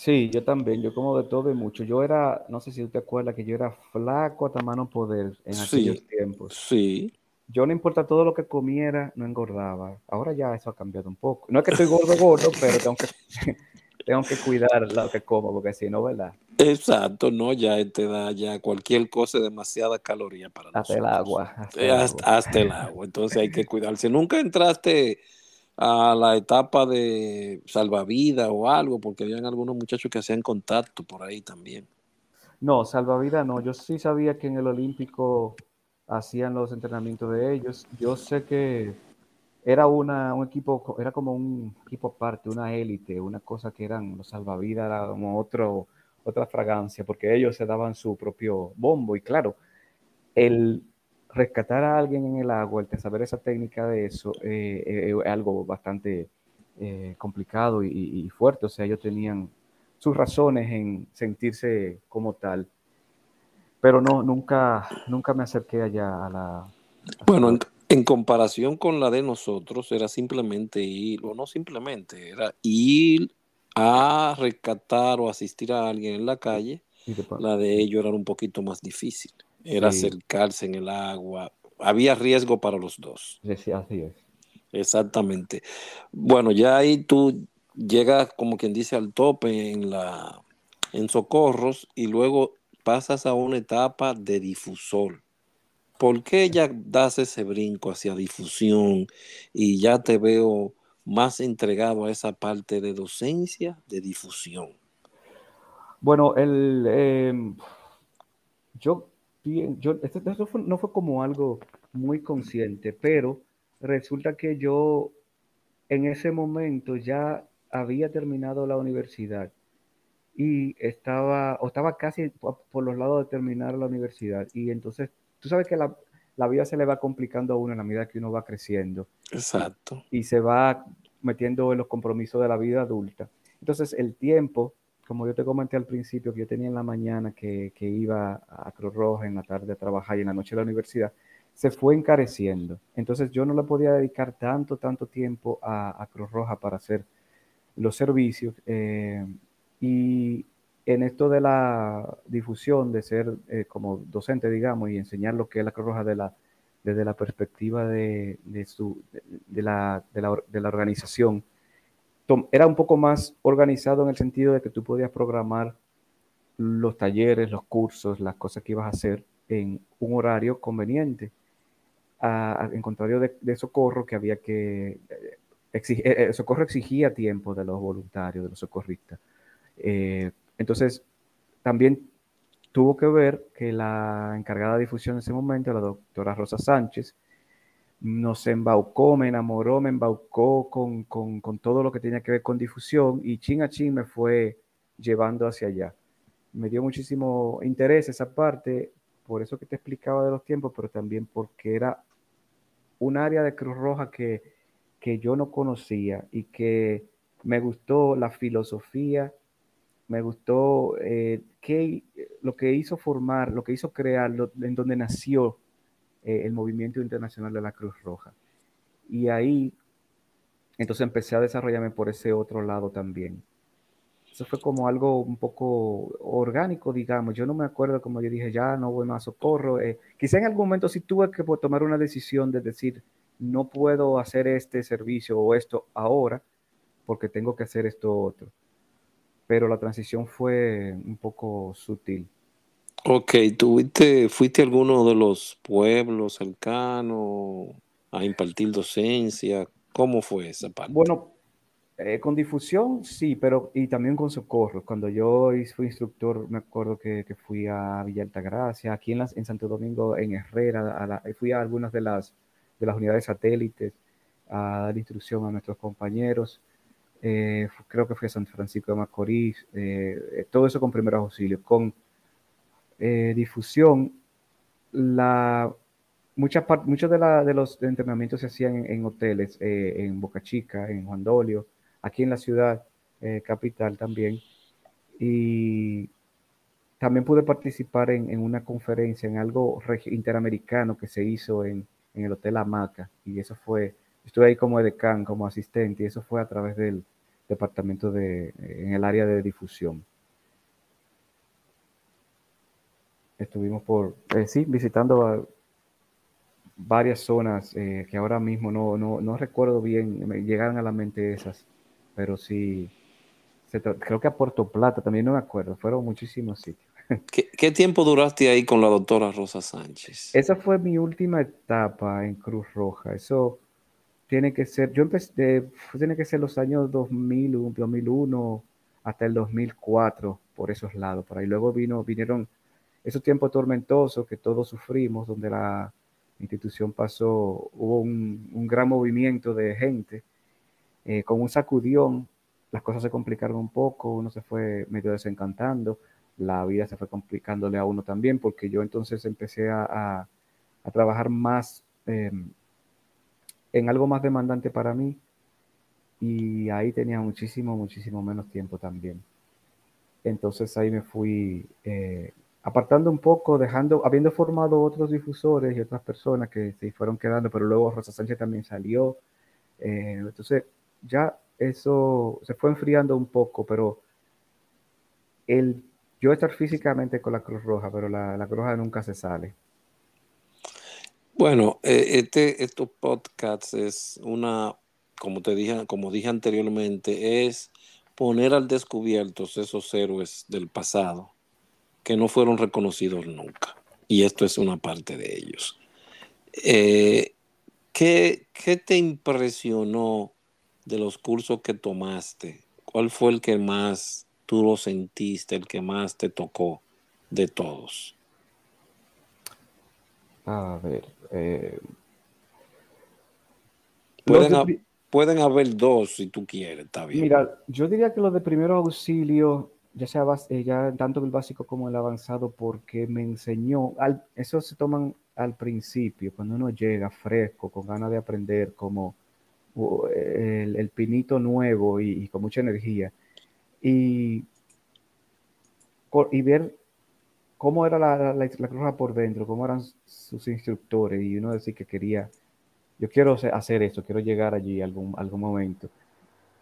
Sí, yo también, yo como de todo y mucho. Yo era, no sé si tú te acuerdas que yo era flaco hasta mano poder en aquellos tiempos. sí. Yo no importa todo lo que comiera, no engordaba. Ahora ya eso ha cambiado un poco. No es que estoy gordo, gordo, <laughs> pero tengo que, <laughs> tengo que cuidar lo que como, porque si no, ¿verdad? Exacto, no, ya te da ya cualquier cosa demasiada caloría para Hasta el nosotros. agua, hasta Eh, el Hasta, agua. hasta el agua. Entonces hay que cuidarse. Nunca entraste a la etapa de salvavidas o algo, porque habían algunos muchachos que hacían contacto por ahí también. No, salvavidas no. Yo sí sabía que en el Olímpico hacían los entrenamientos de ellos. Yo sé que era una, un equipo, era como un equipo aparte, una élite, una cosa que eran los salvavidas, era como otro, otra fragancia, porque ellos se daban su propio bombo. Y claro, el rescatar a alguien en el agua, el saber esa técnica de eso, eh, eh, es algo bastante eh, complicado y, fuerte. O sea, ellos tenían sus razones en sentirse como tal. Pero no, nunca, nunca me acerqué allá a la... a Bueno, en, en comparación con la de nosotros, era simplemente ir, o no simplemente, era ir a rescatar o asistir a alguien en la calle. La de ellos era un poquito más difícil. Era Sí. acercarse en el agua. Había riesgo para los dos. Sí, sí, así es. Exactamente. Bueno, ya ahí tú llegas, como quien dice, al tope en la en socorros y luego pasas a una etapa de difusor. ¿Por qué ya das ese brinco hacia difusión y ya te veo más entregado a esa parte de docencia de difusión? Bueno, el, em, yo, pi- yo esto, esto fue- no fue como algo muy consciente, pero resulta que yo en ese momento ya había terminado la universidad y estaba, o estaba casi po- por los lados de terminar la universidad. Y entonces, tú sabes que la, la vida se le va complicando a uno en la medida que uno va creciendo Exacto. y se va metiendo en los compromisos de la vida adulta. Entonces, el tiempo, como yo te comenté al principio, que yo tenía en la mañana que, iba a Cruz Roja, en la tarde a trabajar y en la noche a la universidad, se fue encareciendo. Entonces, yo no le podía dedicar tanto, tanto tiempo a, Cruz Roja para hacer los servicios. eh, y en esto de la difusión, de ser eh, como docente, digamos, y enseñar lo que es la Cruz Roja de la, desde la perspectiva de, su, de, la, organización, era un poco más organizado en el sentido de que tú podías programar los talleres, los cursos, las cosas que ibas a hacer en un horario conveniente. En contrario de, socorro, que había que... eh, exig- eh, eh, socorro exigía tiempo de los voluntarios, de los socorristas. Entonces, también tuvo que ver que la encargada de difusión en ese momento, la doctora Rosa Sánchez, nos embaucó, me enamoró, me embaucó con, con, todo lo que tenía que ver con difusión y chin a chin me fue llevando hacia allá. Me dio muchísimo interés esa parte, por eso que te explicaba de los tiempos, pero también porque era un área de Cruz Roja que, que yo no conocía y que me gustó la filosofía, me gustó eh, lo que hizo formar, lo que hizo crear, en donde nació eh, el movimiento internacional de la Cruz Roja. Y ahí, entonces empecé a desarrollarme por ese otro lado también. Eso fue como algo un poco orgánico, digamos. Yo no me acuerdo como yo dije, ya no voy más a socorro. Eh, quizá en algún momento sí tuve que tomar una decisión de decir, no puedo hacer este servicio o esto ahora porque tengo que hacer esto otro. Pero la transición fue un poco sutil. Ok, ¿tuviste, fuiste a alguno de los pueblos cercanos a impartir docencia? ¿Cómo fue esa parte? Bueno, eh, con difusión sí, pero y también con socorro. Cuando yo fui instructor, me acuerdo que, fui a Villa Altagracia, aquí en, las, en Santo Domingo, en Herrera, fui a algunas de las, de las unidades satélites a dar instrucción a nuestros compañeros. eh, creo que fui a San Francisco de Macorís, eh, eh, todo eso con primeros auxilios. Con eh, difusión, la, muchas muchos de, la- de los entrenamientos se hacían en, hoteles, eh, en Boca Chica, en Juan Dolio, aquí en la ciudad eh, capital también. Y también pude participar en, en una conferencia, en algo interamericano que se hizo en, en el Hotel Hamaca. Y eso fue, estuve ahí como edecán, como asistente, y eso fue a través del departamento de, en el área de difusión. Estuvimos por, eh, sí, visitando varias zonas eh, que ahora mismo no, no, no recuerdo bien, me llegaron a la mente esas, pero sí, se creo que a Puerto Plata también no me acuerdo, fueron muchísimos sitios. <laughs> ¿Qué, qué tiempo duraste ahí con la doctora Rosa Sánchez? Esa fue mi última etapa en Cruz Roja. Eso tiene que ser, yo empecé, tiene que ser los años 2001, 2001 hasta el 2004, por esos lados. Por ahí luego vino, vinieron esos tiempos tormentosos que todos sufrimos, donde la institución pasó, hubo un, gran movimiento de gente, eh, con un sacudión, las cosas se complicaron un poco, uno se fue medio desencantando, la vida se fue complicándole a uno también, porque yo entonces empecé a, a- trabajar más eh, en algo más demandante para mí y ahí tenía muchísimo, muchísimo menos tiempo también. Entonces ahí me fui eh, apartando un poco, dejando, habiendo formado otros difusores y otras personas que se fueron quedando, pero luego Rosa Sánchez también salió. eh, entonces ya eso se fue enfriando un poco, pero el yo estar físicamente con la Cruz Roja, pero la, la Cruz Roja nunca se sale. Bueno, eh, este, estos podcasts es una, como te dije, como dije anteriormente, es poner al descubierto esos héroes del pasado que no fueron reconocidos nunca. Y esto es una parte de ellos. Eh, ¿qué, qué te impresionó de los cursos que tomaste? ¿Cuál fue el que más tú lo sentiste, el que más te tocó de todos? A ver, eh, Pueden, de pueden haber dos si tú quieres, está bien. Mira, yo diría que los de primeros auxilios, ya sea eh, ya tanto el básico como el avanzado, porque me enseñó, al, eso se toman al principio, cuando uno llega fresco, con ganas de aprender, como uh, el, el pinito nuevo y, y con mucha energía, y, y ver cómo era la, la, la Cruz por dentro, cómo eran sus instructores, y uno decir que quería, yo quiero hacer- eso, quiero llegar allí algún, algún momento.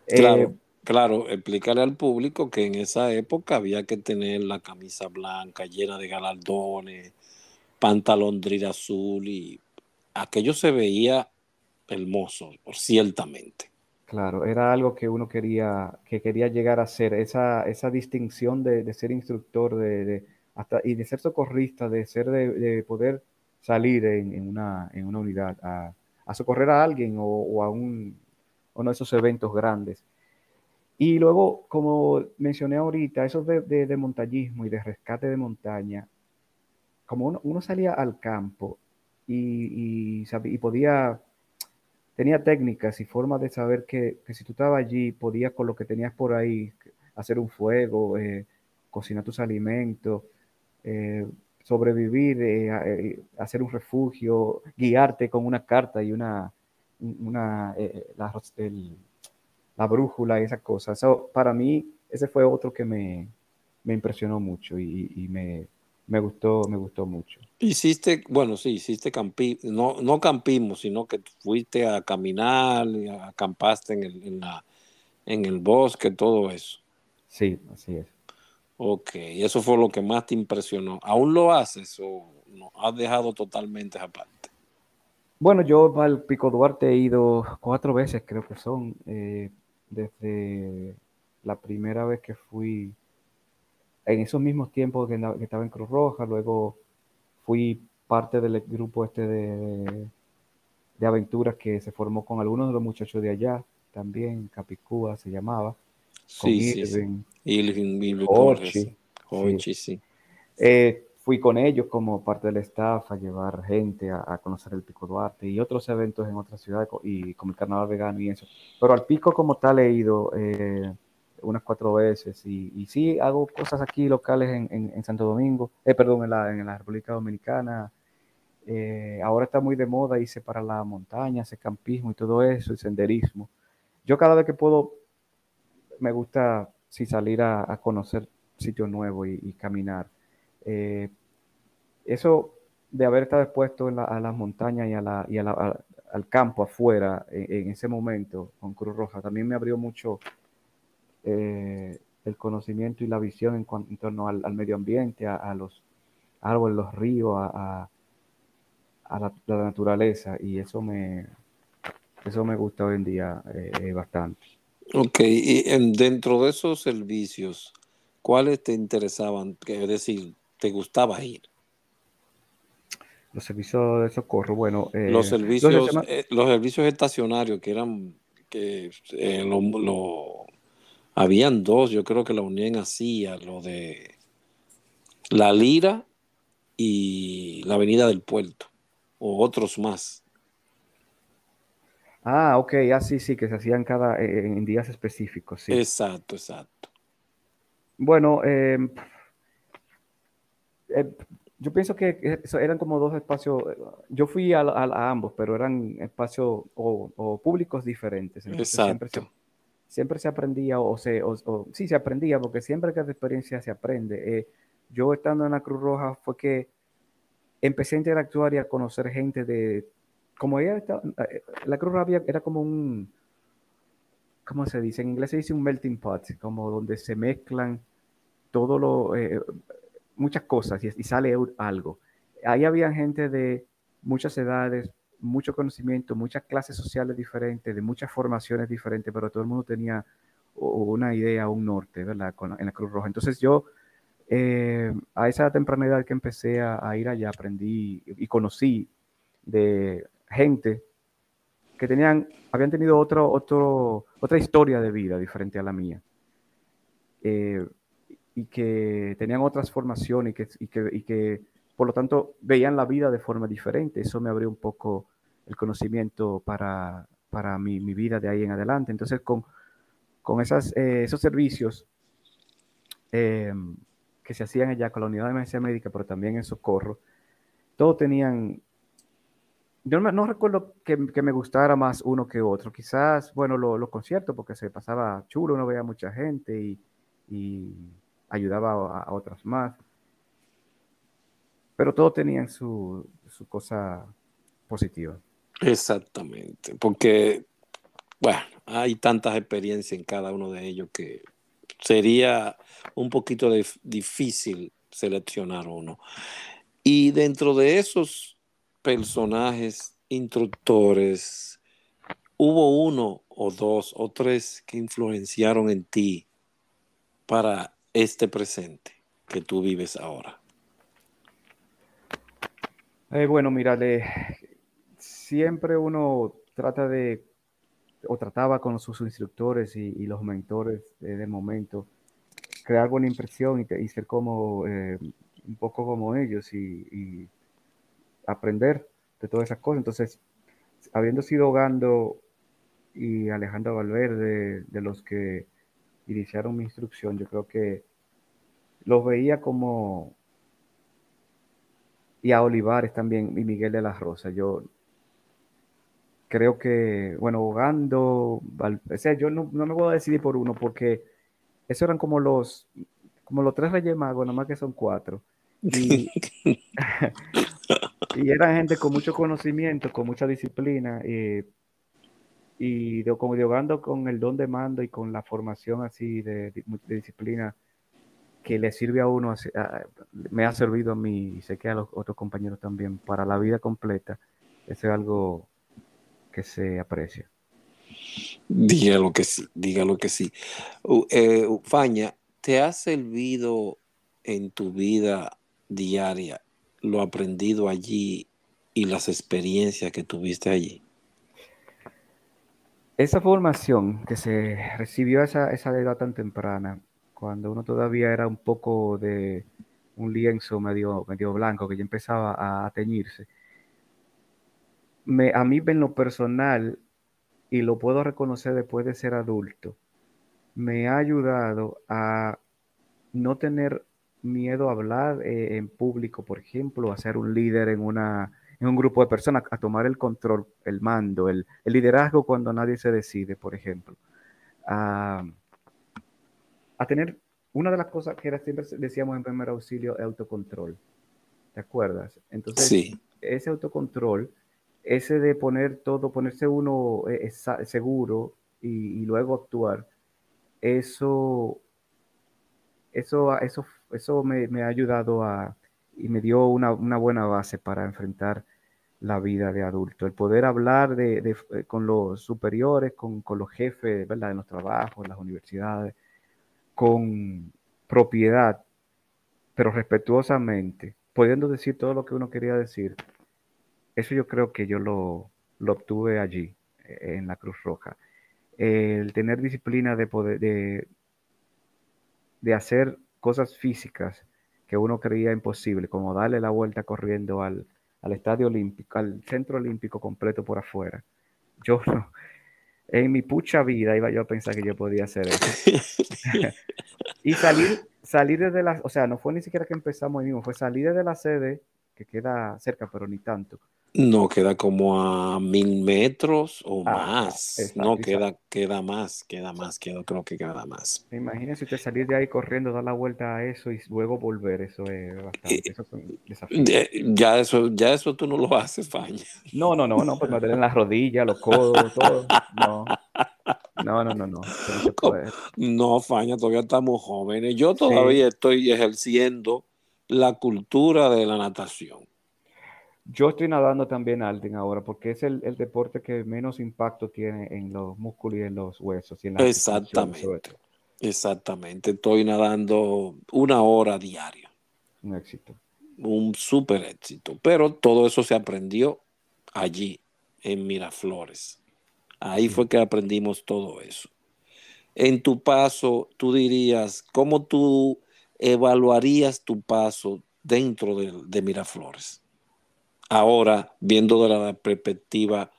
Eh, Claro, explícale al público que en esa época había que tener la camisa blanca llena de galardones, pantalón drill azul y aquello se veía hermoso, ciertamente. Claro, era algo que uno quería, que quería llegar a ser, esa, esa distinción de, ser instructor de, de- hasta, y de ser socorrista, de ser de, de poder salir en, una, en una unidad a, a socorrer a alguien o, o a un, uno de esos eventos grandes. Y luego, como mencioné ahorita, esos de, de- de montañismo y de rescate de montaña, como uno, uno salía al campo y, y, y podía tenía técnicas y formas de saber que, que si tú estabas allí, podías con lo que tenías por ahí hacer un fuego, eh, cocinar tus alimentos, eh, sobrevivir, eh, eh, hacer un refugio, guiarte con una carta y una, una eh, la, el- la brújula y esas cosas. Eso, para mí, ese fue otro que me, me impresionó mucho y, y me, me gustó, me gustó mucho. Hiciste, bueno, sí, hiciste campi, no, no campismo, sino que fuiste a caminar, y acampaste en el, en la, en el bosque, todo eso. Sí, así es. Ok, y eso fue lo que más te impresionó. ¿Aún lo haces o no? ¿Has dejado totalmente esa parte? Bueno, yo al Pico Duarte he ido cuatro veces, creo que son, eh, desde la primera vez que fui, en esos mismos tiempos que, estaba en Cruz Roja, luego fui parte del grupo este de, de aventuras que se formó con algunos de los muchachos de allá, también, Capicúa se llamaba, Sí, sí, sí. Irving, Irving, Irving sí. Sí. Eh, fui con ellos como parte del staff a llevar gente a, a conocer el Pico Duarte y otros eventos en otras ciudades y como el Carnaval Vegano y eso. Pero al Pico como tal he ido eh, unas cuatro veces y, y sí hago cosas aquí locales en, en- en Santo Domingo, eh, perdón, en la, en la República Dominicana. Eh, ahora está muy de moda irse para la montaña, hacer campismo y todo eso, el senderismo. Yo cada vez que puedo me gusta sí salir a, a conocer sitios nuevos y, y caminar. Eh, eso de haber estado expuesto la- a las montañas y, a la, y a la- al campo afuera en, ese momento con Cruz Roja también me abrió mucho eh, el conocimiento y la visión en, en torno al, medio ambiente, a, los árboles, los ríos, a, la, naturaleza y eso me, eso me gusta hoy en día eh, eh, bastante. Ok, y en- dentro de esos servicios, ¿cuáles te interesaban? Es decir, ¿te gustaba ir? Los servicios de socorro, bueno, eh, Los los servicios, eh, los servicios estacionarios que eran, que eh, lo, lo- habían dos, yo creo que la Unión hacía, lo de La Lira y la Avenida del Puerto, o otros más. Ah, ok, ah, sí, sí, que se hacían cada, en días específicos, sí. Exacto, exacto. Bueno, eh, yo pienso que eran como dos espacios, eh, yo fui a, a- a ambos, pero eran espacios o, o públicos diferentes, entonces siempre se, Exacto. siempre se aprendía o se, o, o- sí, se aprendía, porque siempre que de experiencia se aprende. Eh, yo estando en la Cruz Roja fue que empecé a interactuar y a conocer gente de, como ella estaba, eh, la Cruz Roja era como un, ¿cómo se dice? En inglés se dice un melting pot, como donde se mezclan todo lo, eh, muchas cosas y, sale algo. Ahí había gente de muchas edades, mucho conocimiento, muchas clases sociales diferentes, de muchas formaciones diferentes, pero todo el mundo tenía una idea, un norte, ¿verdad? Con en la Cruz Roja. Entonces yo, eh, a esa temprana edad que empecé a, a ir allá, aprendí y conocí de gente que tenían, habían tenido otro, otro, otra historia de vida diferente a la mía. Eh, y que tenían otras formaciones y que, y que, y que, por lo tanto, veían la vida de forma diferente. Eso me abrió un poco el conocimiento para, para mi, mi vida de ahí en adelante. Entonces, con, con esas, eh, esos servicios eh, que se hacían allá con la unidad de emergencia médica, pero también en socorro, todos tenían yo no, no recuerdo que, que me gustara más uno que otro. Quizás, bueno, lo- los conciertos, porque se pasaba chulo, uno veía mucha gente y, y ayudaba a, otras más. Pero todos tenían su, su cosa positiva. Exactamente, porque, bueno, hay tantas experiencias en cada uno de ellos que sería un poquito dif- difícil seleccionar uno. Y dentro de esos personajes instructores, ¿hubo uno o dos o tres que influenciaron en ti para este presente que tú vives ahora? Eh, bueno, mira, le- siempre uno trata de, o trataba con sus instructores y, los mentores eh, del momento, crear buena impresión y ser como, eh, un poco como ellos y, y aprender de todas esas cosas. Entonces, habiendo sido Gando y Alejandro Valverde, de los que iniciaron mi instrucción, yo creo que los veía como, y a Olivares también, y Miguel de la Rosa. Yo creo que, bueno, Gando, Val- o sea, yo no, no me voy a decidir por uno porque esos eran como los, como los tres Reyes Magos, nomás que son cuatro. Y, <laughs> <laughs> y eran gente con mucho conocimiento, con mucha disciplina, y, y de, como diogando con el don de mando y con la formación así de, disciplina que le sirve a uno, me ha servido a mí y sé que a los otros compañeros también, para la vida completa. Eso es algo que se aprecia. Dígalo que sí, dígalo que sí. U- eh, Faña, ¿te ha servido en tu vida diaria lo aprendido allí y las experiencias que tuviste allí? Esa formación que se recibió a esa, esa edad tan temprana, cuando uno todavía era un poco de un lienzo medio, medio blanco que ya empezaba a teñirse. A mí en lo personal, y lo puedo reconocer después de ser adulto, me ha ayudado a no tener miedo a hablar eh, en público, por ejemplo, a ser un líder en, una, en un grupo de personas, a tomar el control, el mando, el, el liderazgo cuando nadie se decide, por ejemplo. A, a tener una de las cosas que era, siempre decíamos en primer auxilio, es autocontrol. ¿Te acuerdas? Entonces, Sí, ese autocontrol, ese de poner todo, ponerse uno eh, seguro y, y luego actuar, eso, eso, eso, eso me, me ha ayudado a, y me dio una, una buena base para enfrentar la vida de adulto. El poder hablar de, de- eh, con los superiores, con, con los jefes, ¿verdad? En los trabajos, las universidades, con propiedad, pero respetuosamente, pudiendo decir todo lo que uno quería decir. Eso yo creo que yo lo, lo obtuve allí, eh, en la Cruz Roja. El tener disciplina de poder, de, de hacer cosas físicas que uno creía imposible, como darle la vuelta corriendo al, al estadio olímpico, al centro olímpico completo por afuera. Yo <laughs> no, en mi pucha vida iba yo a pensar que yo podía hacer eso. Y salir, salir desde la, o sea, no fue ni siquiera que empezamos ahí mismo, fue salir desde la sede, que queda cerca, pero ni tanto. No queda como a mil metros o Ah, más. exacto, No, queda, queda más, queda más, queda, creo que queda más. Imagínense usted salir de ahí corriendo, dar la vuelta a eso y luego volver, eso es bastante, eso es un desafío. Eh, Ya eso, ya eso tú no lo <laughs> haces, Faña. No, no, no, no, pues me duelen las rodillas, los codos, todo. No, no, no, no, no, no. No, Faña, todavía estamos jóvenes. Yo Sí. todavía estoy ejerciendo la cultura de la natación. Yo estoy nadando también, Alden, ahora, porque es el, el deporte que menos impacto tiene en los músculos y en los huesos y en Exactamente, exactamente. Estoy nadando una hora diaria. Un éxito. Un súper éxito. Pero todo eso se aprendió allí, en Miraflores. Ahí fue que aprendimos todo eso. En tu paso, tú dirías, ¿cómo tú evaluarías tu paso dentro de, de Miraflores? Ahora, viendo de la perspectiva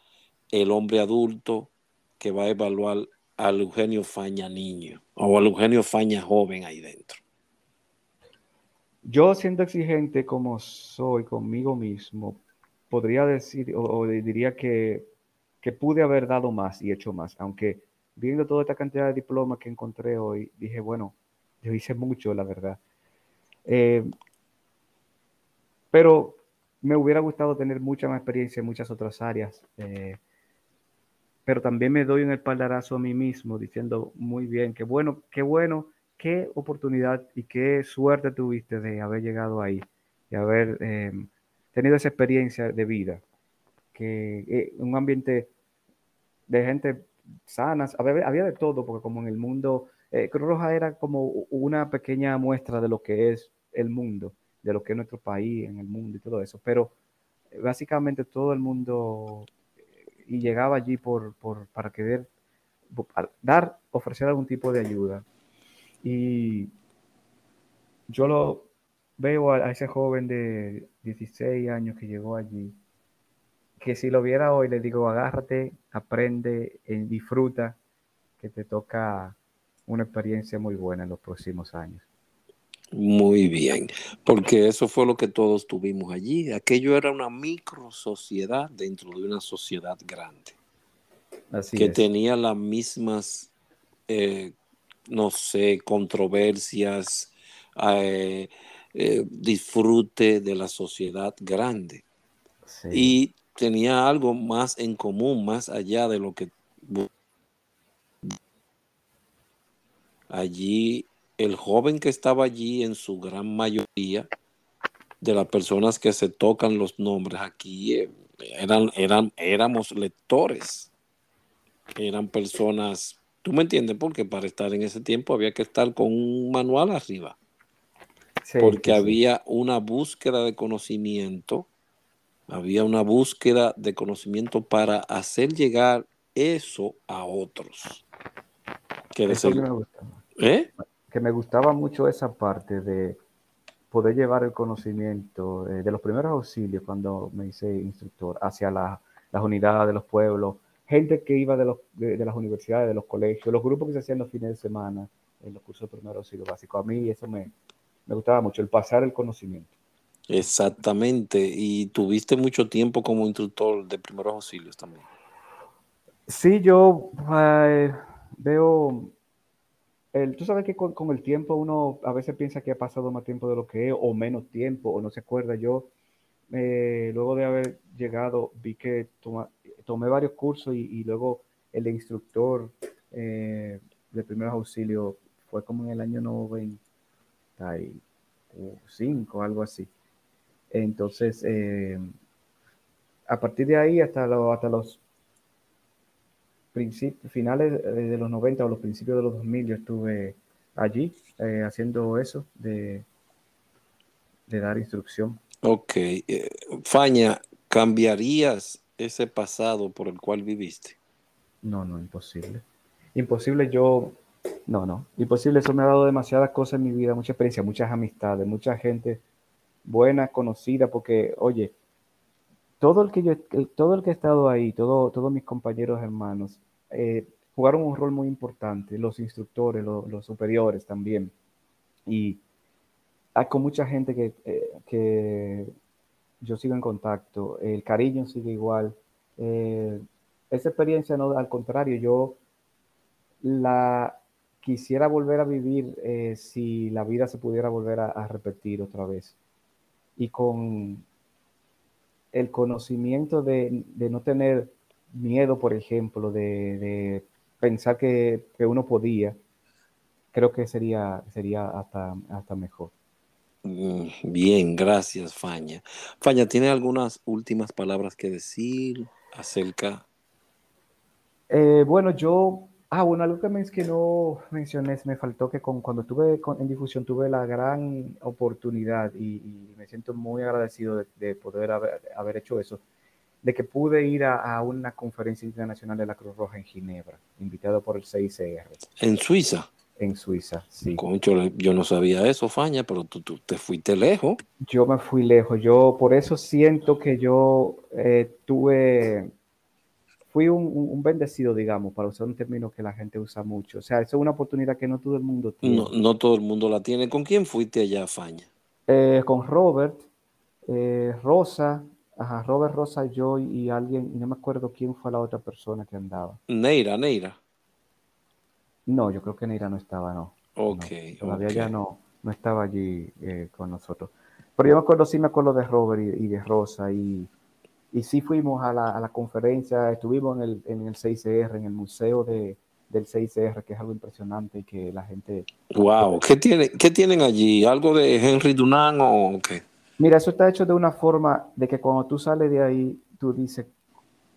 el hombre adulto que va a evaluar al Eugenio Faña niño o al Eugenio Faña joven ahí dentro. Yo siendo exigente como soy conmigo mismo, podría decir o, diría que, que pude haber dado más y hecho más, aunque viendo toda esta cantidad de diplomas que encontré hoy, dije, bueno, yo hice mucho, la verdad. Eh, pero me hubiera gustado tener mucha más experiencia en muchas otras áreas. eh, pero también me doy un espaldarazo a mí mismo diciendo, muy bien, qué bueno, qué bueno, qué oportunidad y qué suerte tuviste de haber llegado ahí y haber eh, tenido esa experiencia de vida. Que eh, un ambiente de gente sana, había, había de todo, porque como en el mundo, eh, Cruz Roja era como una pequeña muestra de lo que es el mundo, de lo que es nuestro país en el mundo y todo eso, pero eh, básicamente todo el mundo y llegaba allí por, por, para querer dar, ofrecer algún tipo de ayuda. Y yo lo veo a, a, ese joven de 16 años que llegó allí, que si lo viera hoy le digo, agárrate, aprende, eh, disfruta, que te toca una experiencia muy buena en los próximos años. Muy bien, porque eso fue lo que todos tuvimos allí. Aquello era una micro sociedad dentro de una sociedad grande. Así que es. tenía las mismas, eh, no sé, controversias, eh, eh, disfrute de la sociedad grande. Sí. Y tenía algo más en común, más allá de lo que allí el joven que estaba allí en su gran mayoría de las personas que se tocan los nombres aquí eh, eran, eran éramos lectores. Eran personas tú me entiendes porque para estar en ese tiempo había que estar con un manual arriba. Sí, porque sí, había una búsqueda de conocimiento había una búsqueda de conocimiento para hacer llegar eso a otros. Que Eso me. ¿Eh? Que me gustaba mucho esa parte de, poder llevar el conocimiento eh, de los primeros auxilios cuando me hice instructor hacia la- las unidades de los pueblos, gente que iba de, los, de, de las universidades, de los colegios, los grupos que se hacían los fines de semana en los cursos de primeros auxilios básicos. A mí eso me, me gustaba mucho, el pasar el conocimiento. Exactamente. Y tuviste mucho tiempo como instructor de primeros auxilios también. Sí, yo eh, veo, el, tú sabes que con, el tiempo uno a veces piensa que ha pasado más tiempo de lo que es, o menos tiempo, o no se acuerda. Yo, eh, luego de haber llegado, vi que tomé varios cursos y, luego el instructor eh, de primeros auxilios fue como en el año 95, algo así. Entonces, eh, a partir de ahí hasta, hasta los finales eh, de los 90 o los principios de los 2000, yo estuve allí eh, haciendo eso de, de dar instrucción. Ok. eh, Faña, ¿cambiarías ese pasado por el cual viviste? No, no, imposible. Imposible yo, no, no, imposible. Eso me ha dado demasiadas cosas en mi vida, mucha experiencia, muchas amistades, mucha gente buena, conocida, porque, oye, todo el que yo, todo el que ha estado ahí, todo, todos mis compañeros hermanos, eh, jugaron un rol muy importante, los instructores, lo- los superiores también. Y hay con mucha gente que, eh, que yo sigo en contacto, el cariño sigue igual. eh, esa experiencia, no, al contrario, yo la quisiera volver a vivir si la vida se pudiera volver a repetir otra vez. Y con el conocimiento de, de no tener miedo, por ejemplo, de, de pensar que, que uno podía, creo que sería, sería hasta, hasta mejor. Mm, Bien, gracias, Faña. Faña, ¿tiene algunas últimas palabras que decir acerca? Eh, bueno, yo, ah, bueno, algo que, que no mencioné, me faltó que con, cuando estuve con- en difusión tuve la gran oportunidad y, y me siento muy agradecido de, de poder haber, haber hecho eso, de que pude ir a, a una conferencia internacional de la Cruz Roja en Ginebra, invitado por el CICR En Suiza. en Suiza, sí. Concho, yo no sabía eso, Faña, pero tú, tú te fuiste lejos. Yo me fui lejos, yo por eso siento que yo eh, tuve, fui un, un- bendecido, digamos, para usar un término que la gente usa mucho. O sea, eso es una oportunidad que no todo el mundo tiene. No, no todo el mundo la tiene. ¿Con quién fuiste allá, Faña? Eh, con Robert, eh, Rosa, ajá, Robert, Rosa, yo y, alguien, y no me acuerdo quién fue la otra persona que andaba. Neira, Neira. No, yo creo que Neira no estaba, no. No, Ok, todavía ok. ya no, no estaba allí eh, con nosotros. Pero yo me acuerdo, sí me acuerdo de Robert y, y de Rosa, y, y sí fuimos a la, a la conferencia, estuvimos en el, en el CICR, en el museo de, del CICR, que es algo impresionante y que la gente... Wow, ¿qué, tiene, ¿qué tienen allí? ¿Algo de Henry Dunant o qué? Mira, eso está hecho de una forma de que cuando tú sales de ahí, tú dices,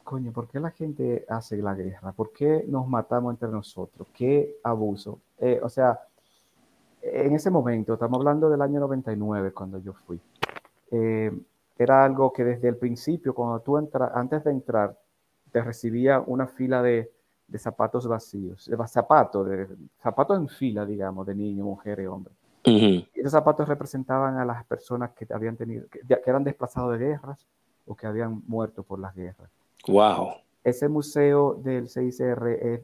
coño, ¿por qué la gente hace la guerra? ¿Por qué nos matamos entre nosotros? ¿Qué abuso? Eh, o sea, en ese momento, estamos hablando del año 99 cuando yo fui, eh, era algo que desde el principio, cuando tú entras, antes de entrar, te recibía una fila de, de zapatos vacíos, de zapatos, de, zapatos en fila, digamos, de niños, mujeres, hombres. Ujú. Y esos zapatos representaban a las personas que habían tenido, que, que eran desplazados de guerras o que habían muerto por las guerras. Wow. Ese museo del CICR es-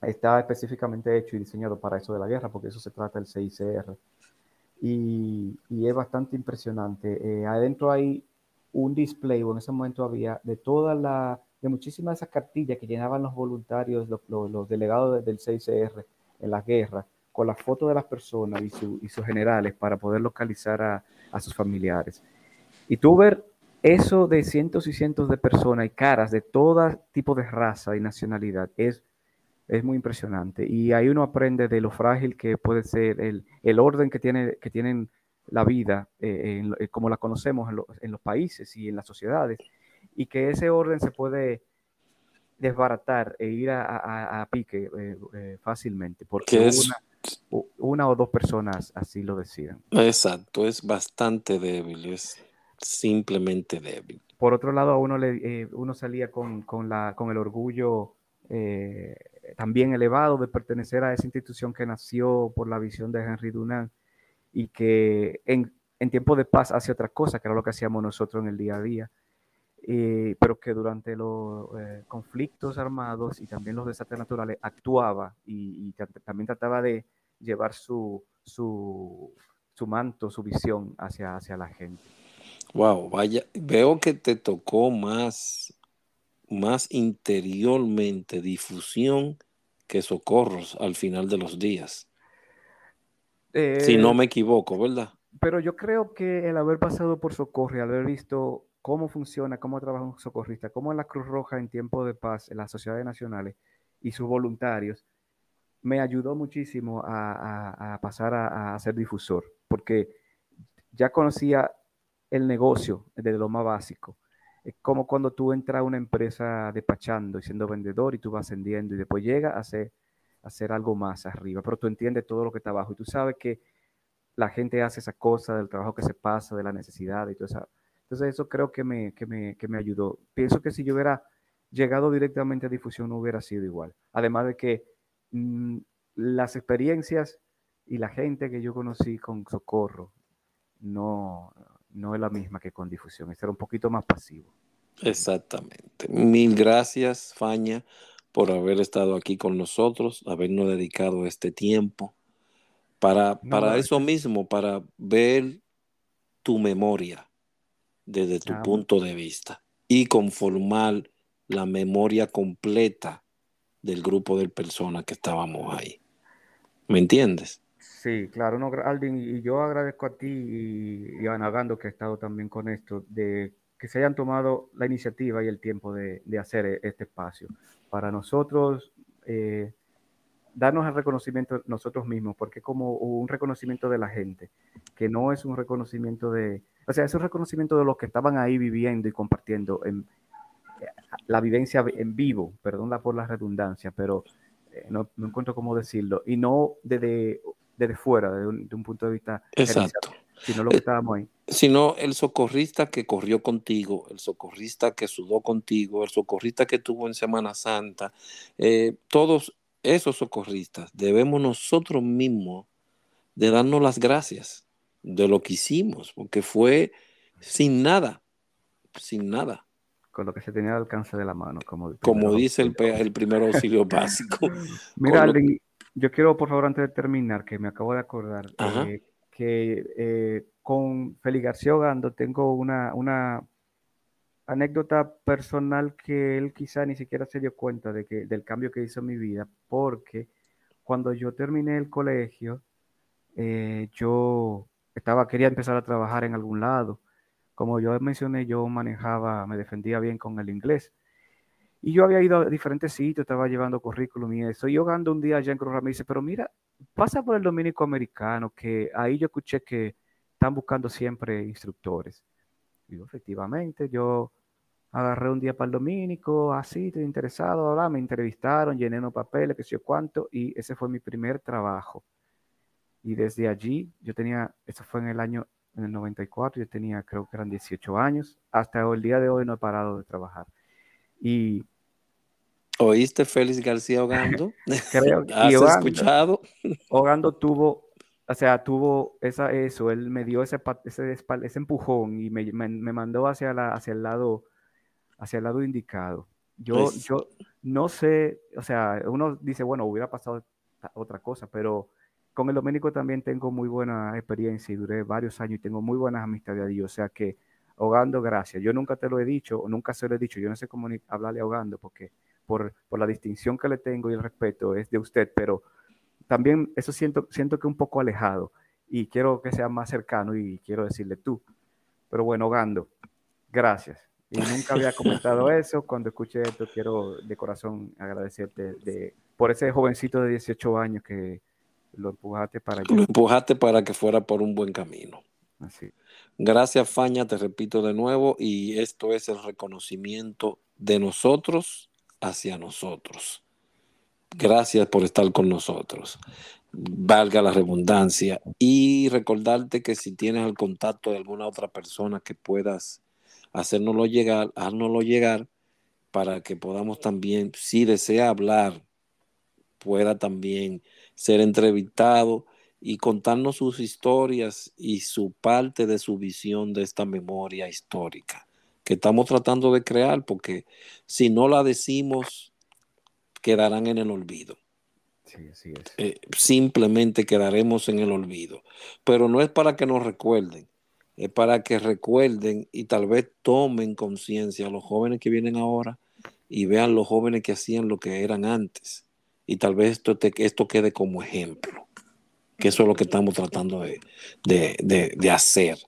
está específicamente hecho y diseñado para eso de la guerra, porque eso se trata del CICR. Y, es bastante impresionante. Eh, adentro hay un display, o en ese momento había, de toda la, de muchísimas de esas cartillas que llenaban los voluntarios, los, los- delegados de- del CICR en la guerra, con las fotos de las personas y, su- y sus generales para poder localizar a, a sus familiares. Y tú ver eso de cientos y cientos de personas y caras de todo tipo de raza y nacionalidad es, es muy impresionante. Y ahí uno aprende de lo frágil que puede ser el, el orden que, tiene, que tienen la vida, eh, en eh, como la conocemos en, lo- en los países y en las sociedades, y que ese orden se puede desbaratar e ir a, a- a- pique eh, eh, fácilmente, porque Que es, una, una o dos personas así lo decidan. exacto, es bastante débil, es simplemente débil. Por otro lado, a uno, le, eh, uno salía con, con la, con el orgullo eh, también elevado de pertenecer a esa institución que nació por la visión de Henry Dunant y que en, en tiempo de paz hace otra cosa, que era lo que hacíamos nosotros en el día a día, eh, pero que durante los eh, conflictos armados y también los desastres naturales actuaba y, y también trataba de llevar su, su, su manto, su visión hacia, hacia la gente. Wow, vaya, veo que te tocó más, más interiormente difusión que socorros al final de los días. Si Eh, no me equivoco, ¿verdad? Pero yo creo que el haber pasado por socorro y haber visto cómo funciona, cómo trabaja un socorrista, cómo la Cruz Roja en tiempo de paz, en las sociedades nacionales y sus voluntarios, me ayudó muchísimo a, a- a pasar a, a ser difusor, porque ya conocía el negocio desde lo más básico. Es como cuando tú entras a una empresa despachando y siendo vendedor y tú vas ascendiendo y después llegas a hacer, a hacer algo más arriba, pero tú entiendes todo lo que está abajo y tú sabes que la gente hace esa cosa del trabajo que se pasa, de la necesidad y todo eso. Entonces eso creo que me, que me, que me ayudó. Pienso que si yo hubiera llegado directamente a difusión no hubiera sido igual. Además de que mm, las experiencias y la gente que yo conocí con Socorro no, no es la misma que con difusión. Este era un poquito más pasivo. Exactamente. Mil gracias, Faña, por haber estado aquí con nosotros, habernos dedicado este tiempo para, No, para es- eso mismo, para ver tu memoria desde tu Ah, punto de vista y conformar la memoria completa del grupo de personas que estábamos ahí. ¿Me entiendes? Sí, claro, no, Alvin, y yo agradezco a ti y, a Ana Gando, que ha estado también con esto, de que se hayan tomado la iniciativa y el tiempo de, hacer e- este espacio. Para nosotros, eh, darnos el reconocimiento nosotros mismos, porque como un reconocimiento de la gente, que no es un reconocimiento de, o sea, es un reconocimiento de los que estaban ahí viviendo y compartiendo en, la vivencia en vivo, perdón por la redundancia, pero eh, no encuentro cómo decirlo, y no desde, desde fuera, de un, de un punto de vista Exacto. sino lo que estábamos ahí. Sino el socorrista que corrió contigo, el socorrista que sudó contigo, el socorrista que tuvo en Semana Santa, eh, todos esos socorristas debemos nosotros mismos de darnos las gracias de lo que hicimos, porque fue sin nada, sin nada, con lo que se tenía al alcance de la mano, como, como dice el, el primer auxilio <laughs> básico. Mira, Alvin, yo quiero, por favor, antes de terminar, que me acabo de acordar, eh, que eh, con Félix García Ogando tengo una, una anécdota personal que él quizá ni siquiera se dio cuenta de que, del cambio que hizo en mi vida, porque cuando yo terminé el colegio, eh, yo estaba, quería empezar a trabajar en algún lado. Como yo mencioné, yo manejaba, me defendía bien con el inglés. Y yo había ido a diferentes sitios, estaba llevando currículum y eso. Y yo ando un día allá en Cruz Roja, me dice, pero mira, pasa por el Dominico Americano, que ahí yo escuché que están buscando siempre instructores. Digo, efectivamente, yo agarré un día para el Dominico, así, estoy interesado, bla, me entrevistaron, llené unos papeles, qué sé yo cuánto, y ese fue mi primer trabajo. Y desde allí, yo tenía, eso fue en el año, en el 94, yo tenía, creo que eran 18 años, hasta el día de hoy no he parado de trabajar. Y ¿Oíste Félix García Ogando? <laughs> creo que ¿Has y Ogando- escuchado? Ogando tuvo, o sea, tuvo esa, eso, él me dio ese, empujón y me, me- me mandó hacia, la, hacia el lado, hacia el lado indicado. Yo, Es- yo no sé, o sea, uno dice, bueno, hubiera pasado otra cosa, pero con el Dominico también tengo muy buena experiencia y duré varios años y tengo muy buenas amistades allí, o sea que Ogando, gracias. Yo nunca te lo he dicho, o nunca se lo he dicho, yo no sé cómo ni hablarle a Ogando, porque por, por la distinción que le tengo y el respeto es de usted, pero también eso siento, siento que un poco alejado y quiero que sea más cercano y quiero decirle tú. Pero bueno, Gando, gracias. Y nunca había comentado <laughs> eso. Cuando escuché esto, quiero de corazón agradecerte de, por ese jovencito de 18 años que lo empujaste para Lo empujaste para que fuera por un buen camino. Gracias, Faña, te repito de nuevo, y esto es el reconocimiento de nosotros hacia nosotros. Gracias por estar con nosotros. Valga la redundancia. Y recordarte que si tienes el contacto de alguna otra persona que puedas hacérnoslo llegar, háznoslo llegar para que podamos también, si desea hablar, pueda también ser entrevistado y contarnos sus historias y su parte de su visión de esta memoria histórica que estamos tratando de crear, porque si no la decimos, quedarán en el olvido. Sí, así es. Eh, simplemente quedaremos en el olvido. Pero no es para que nos recuerden, es para que recuerden y tal vez tomen conciencia los jóvenes que vienen ahora y vean los jóvenes que hacían lo que eran antes. Y tal vez esto, te- esto quede como ejemplo, que eso es lo que estamos tratando de, de- de- de hacer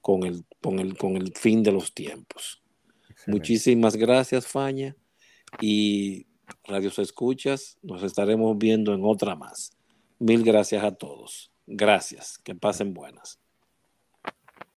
con el, con, el, con el fin de los tiempos. Excelente. Muchísimas gracias, Faña. Y Radios Escuchas, nos estaremos viendo en otra más. Mil gracias a todos. Gracias. Que pasen buenas.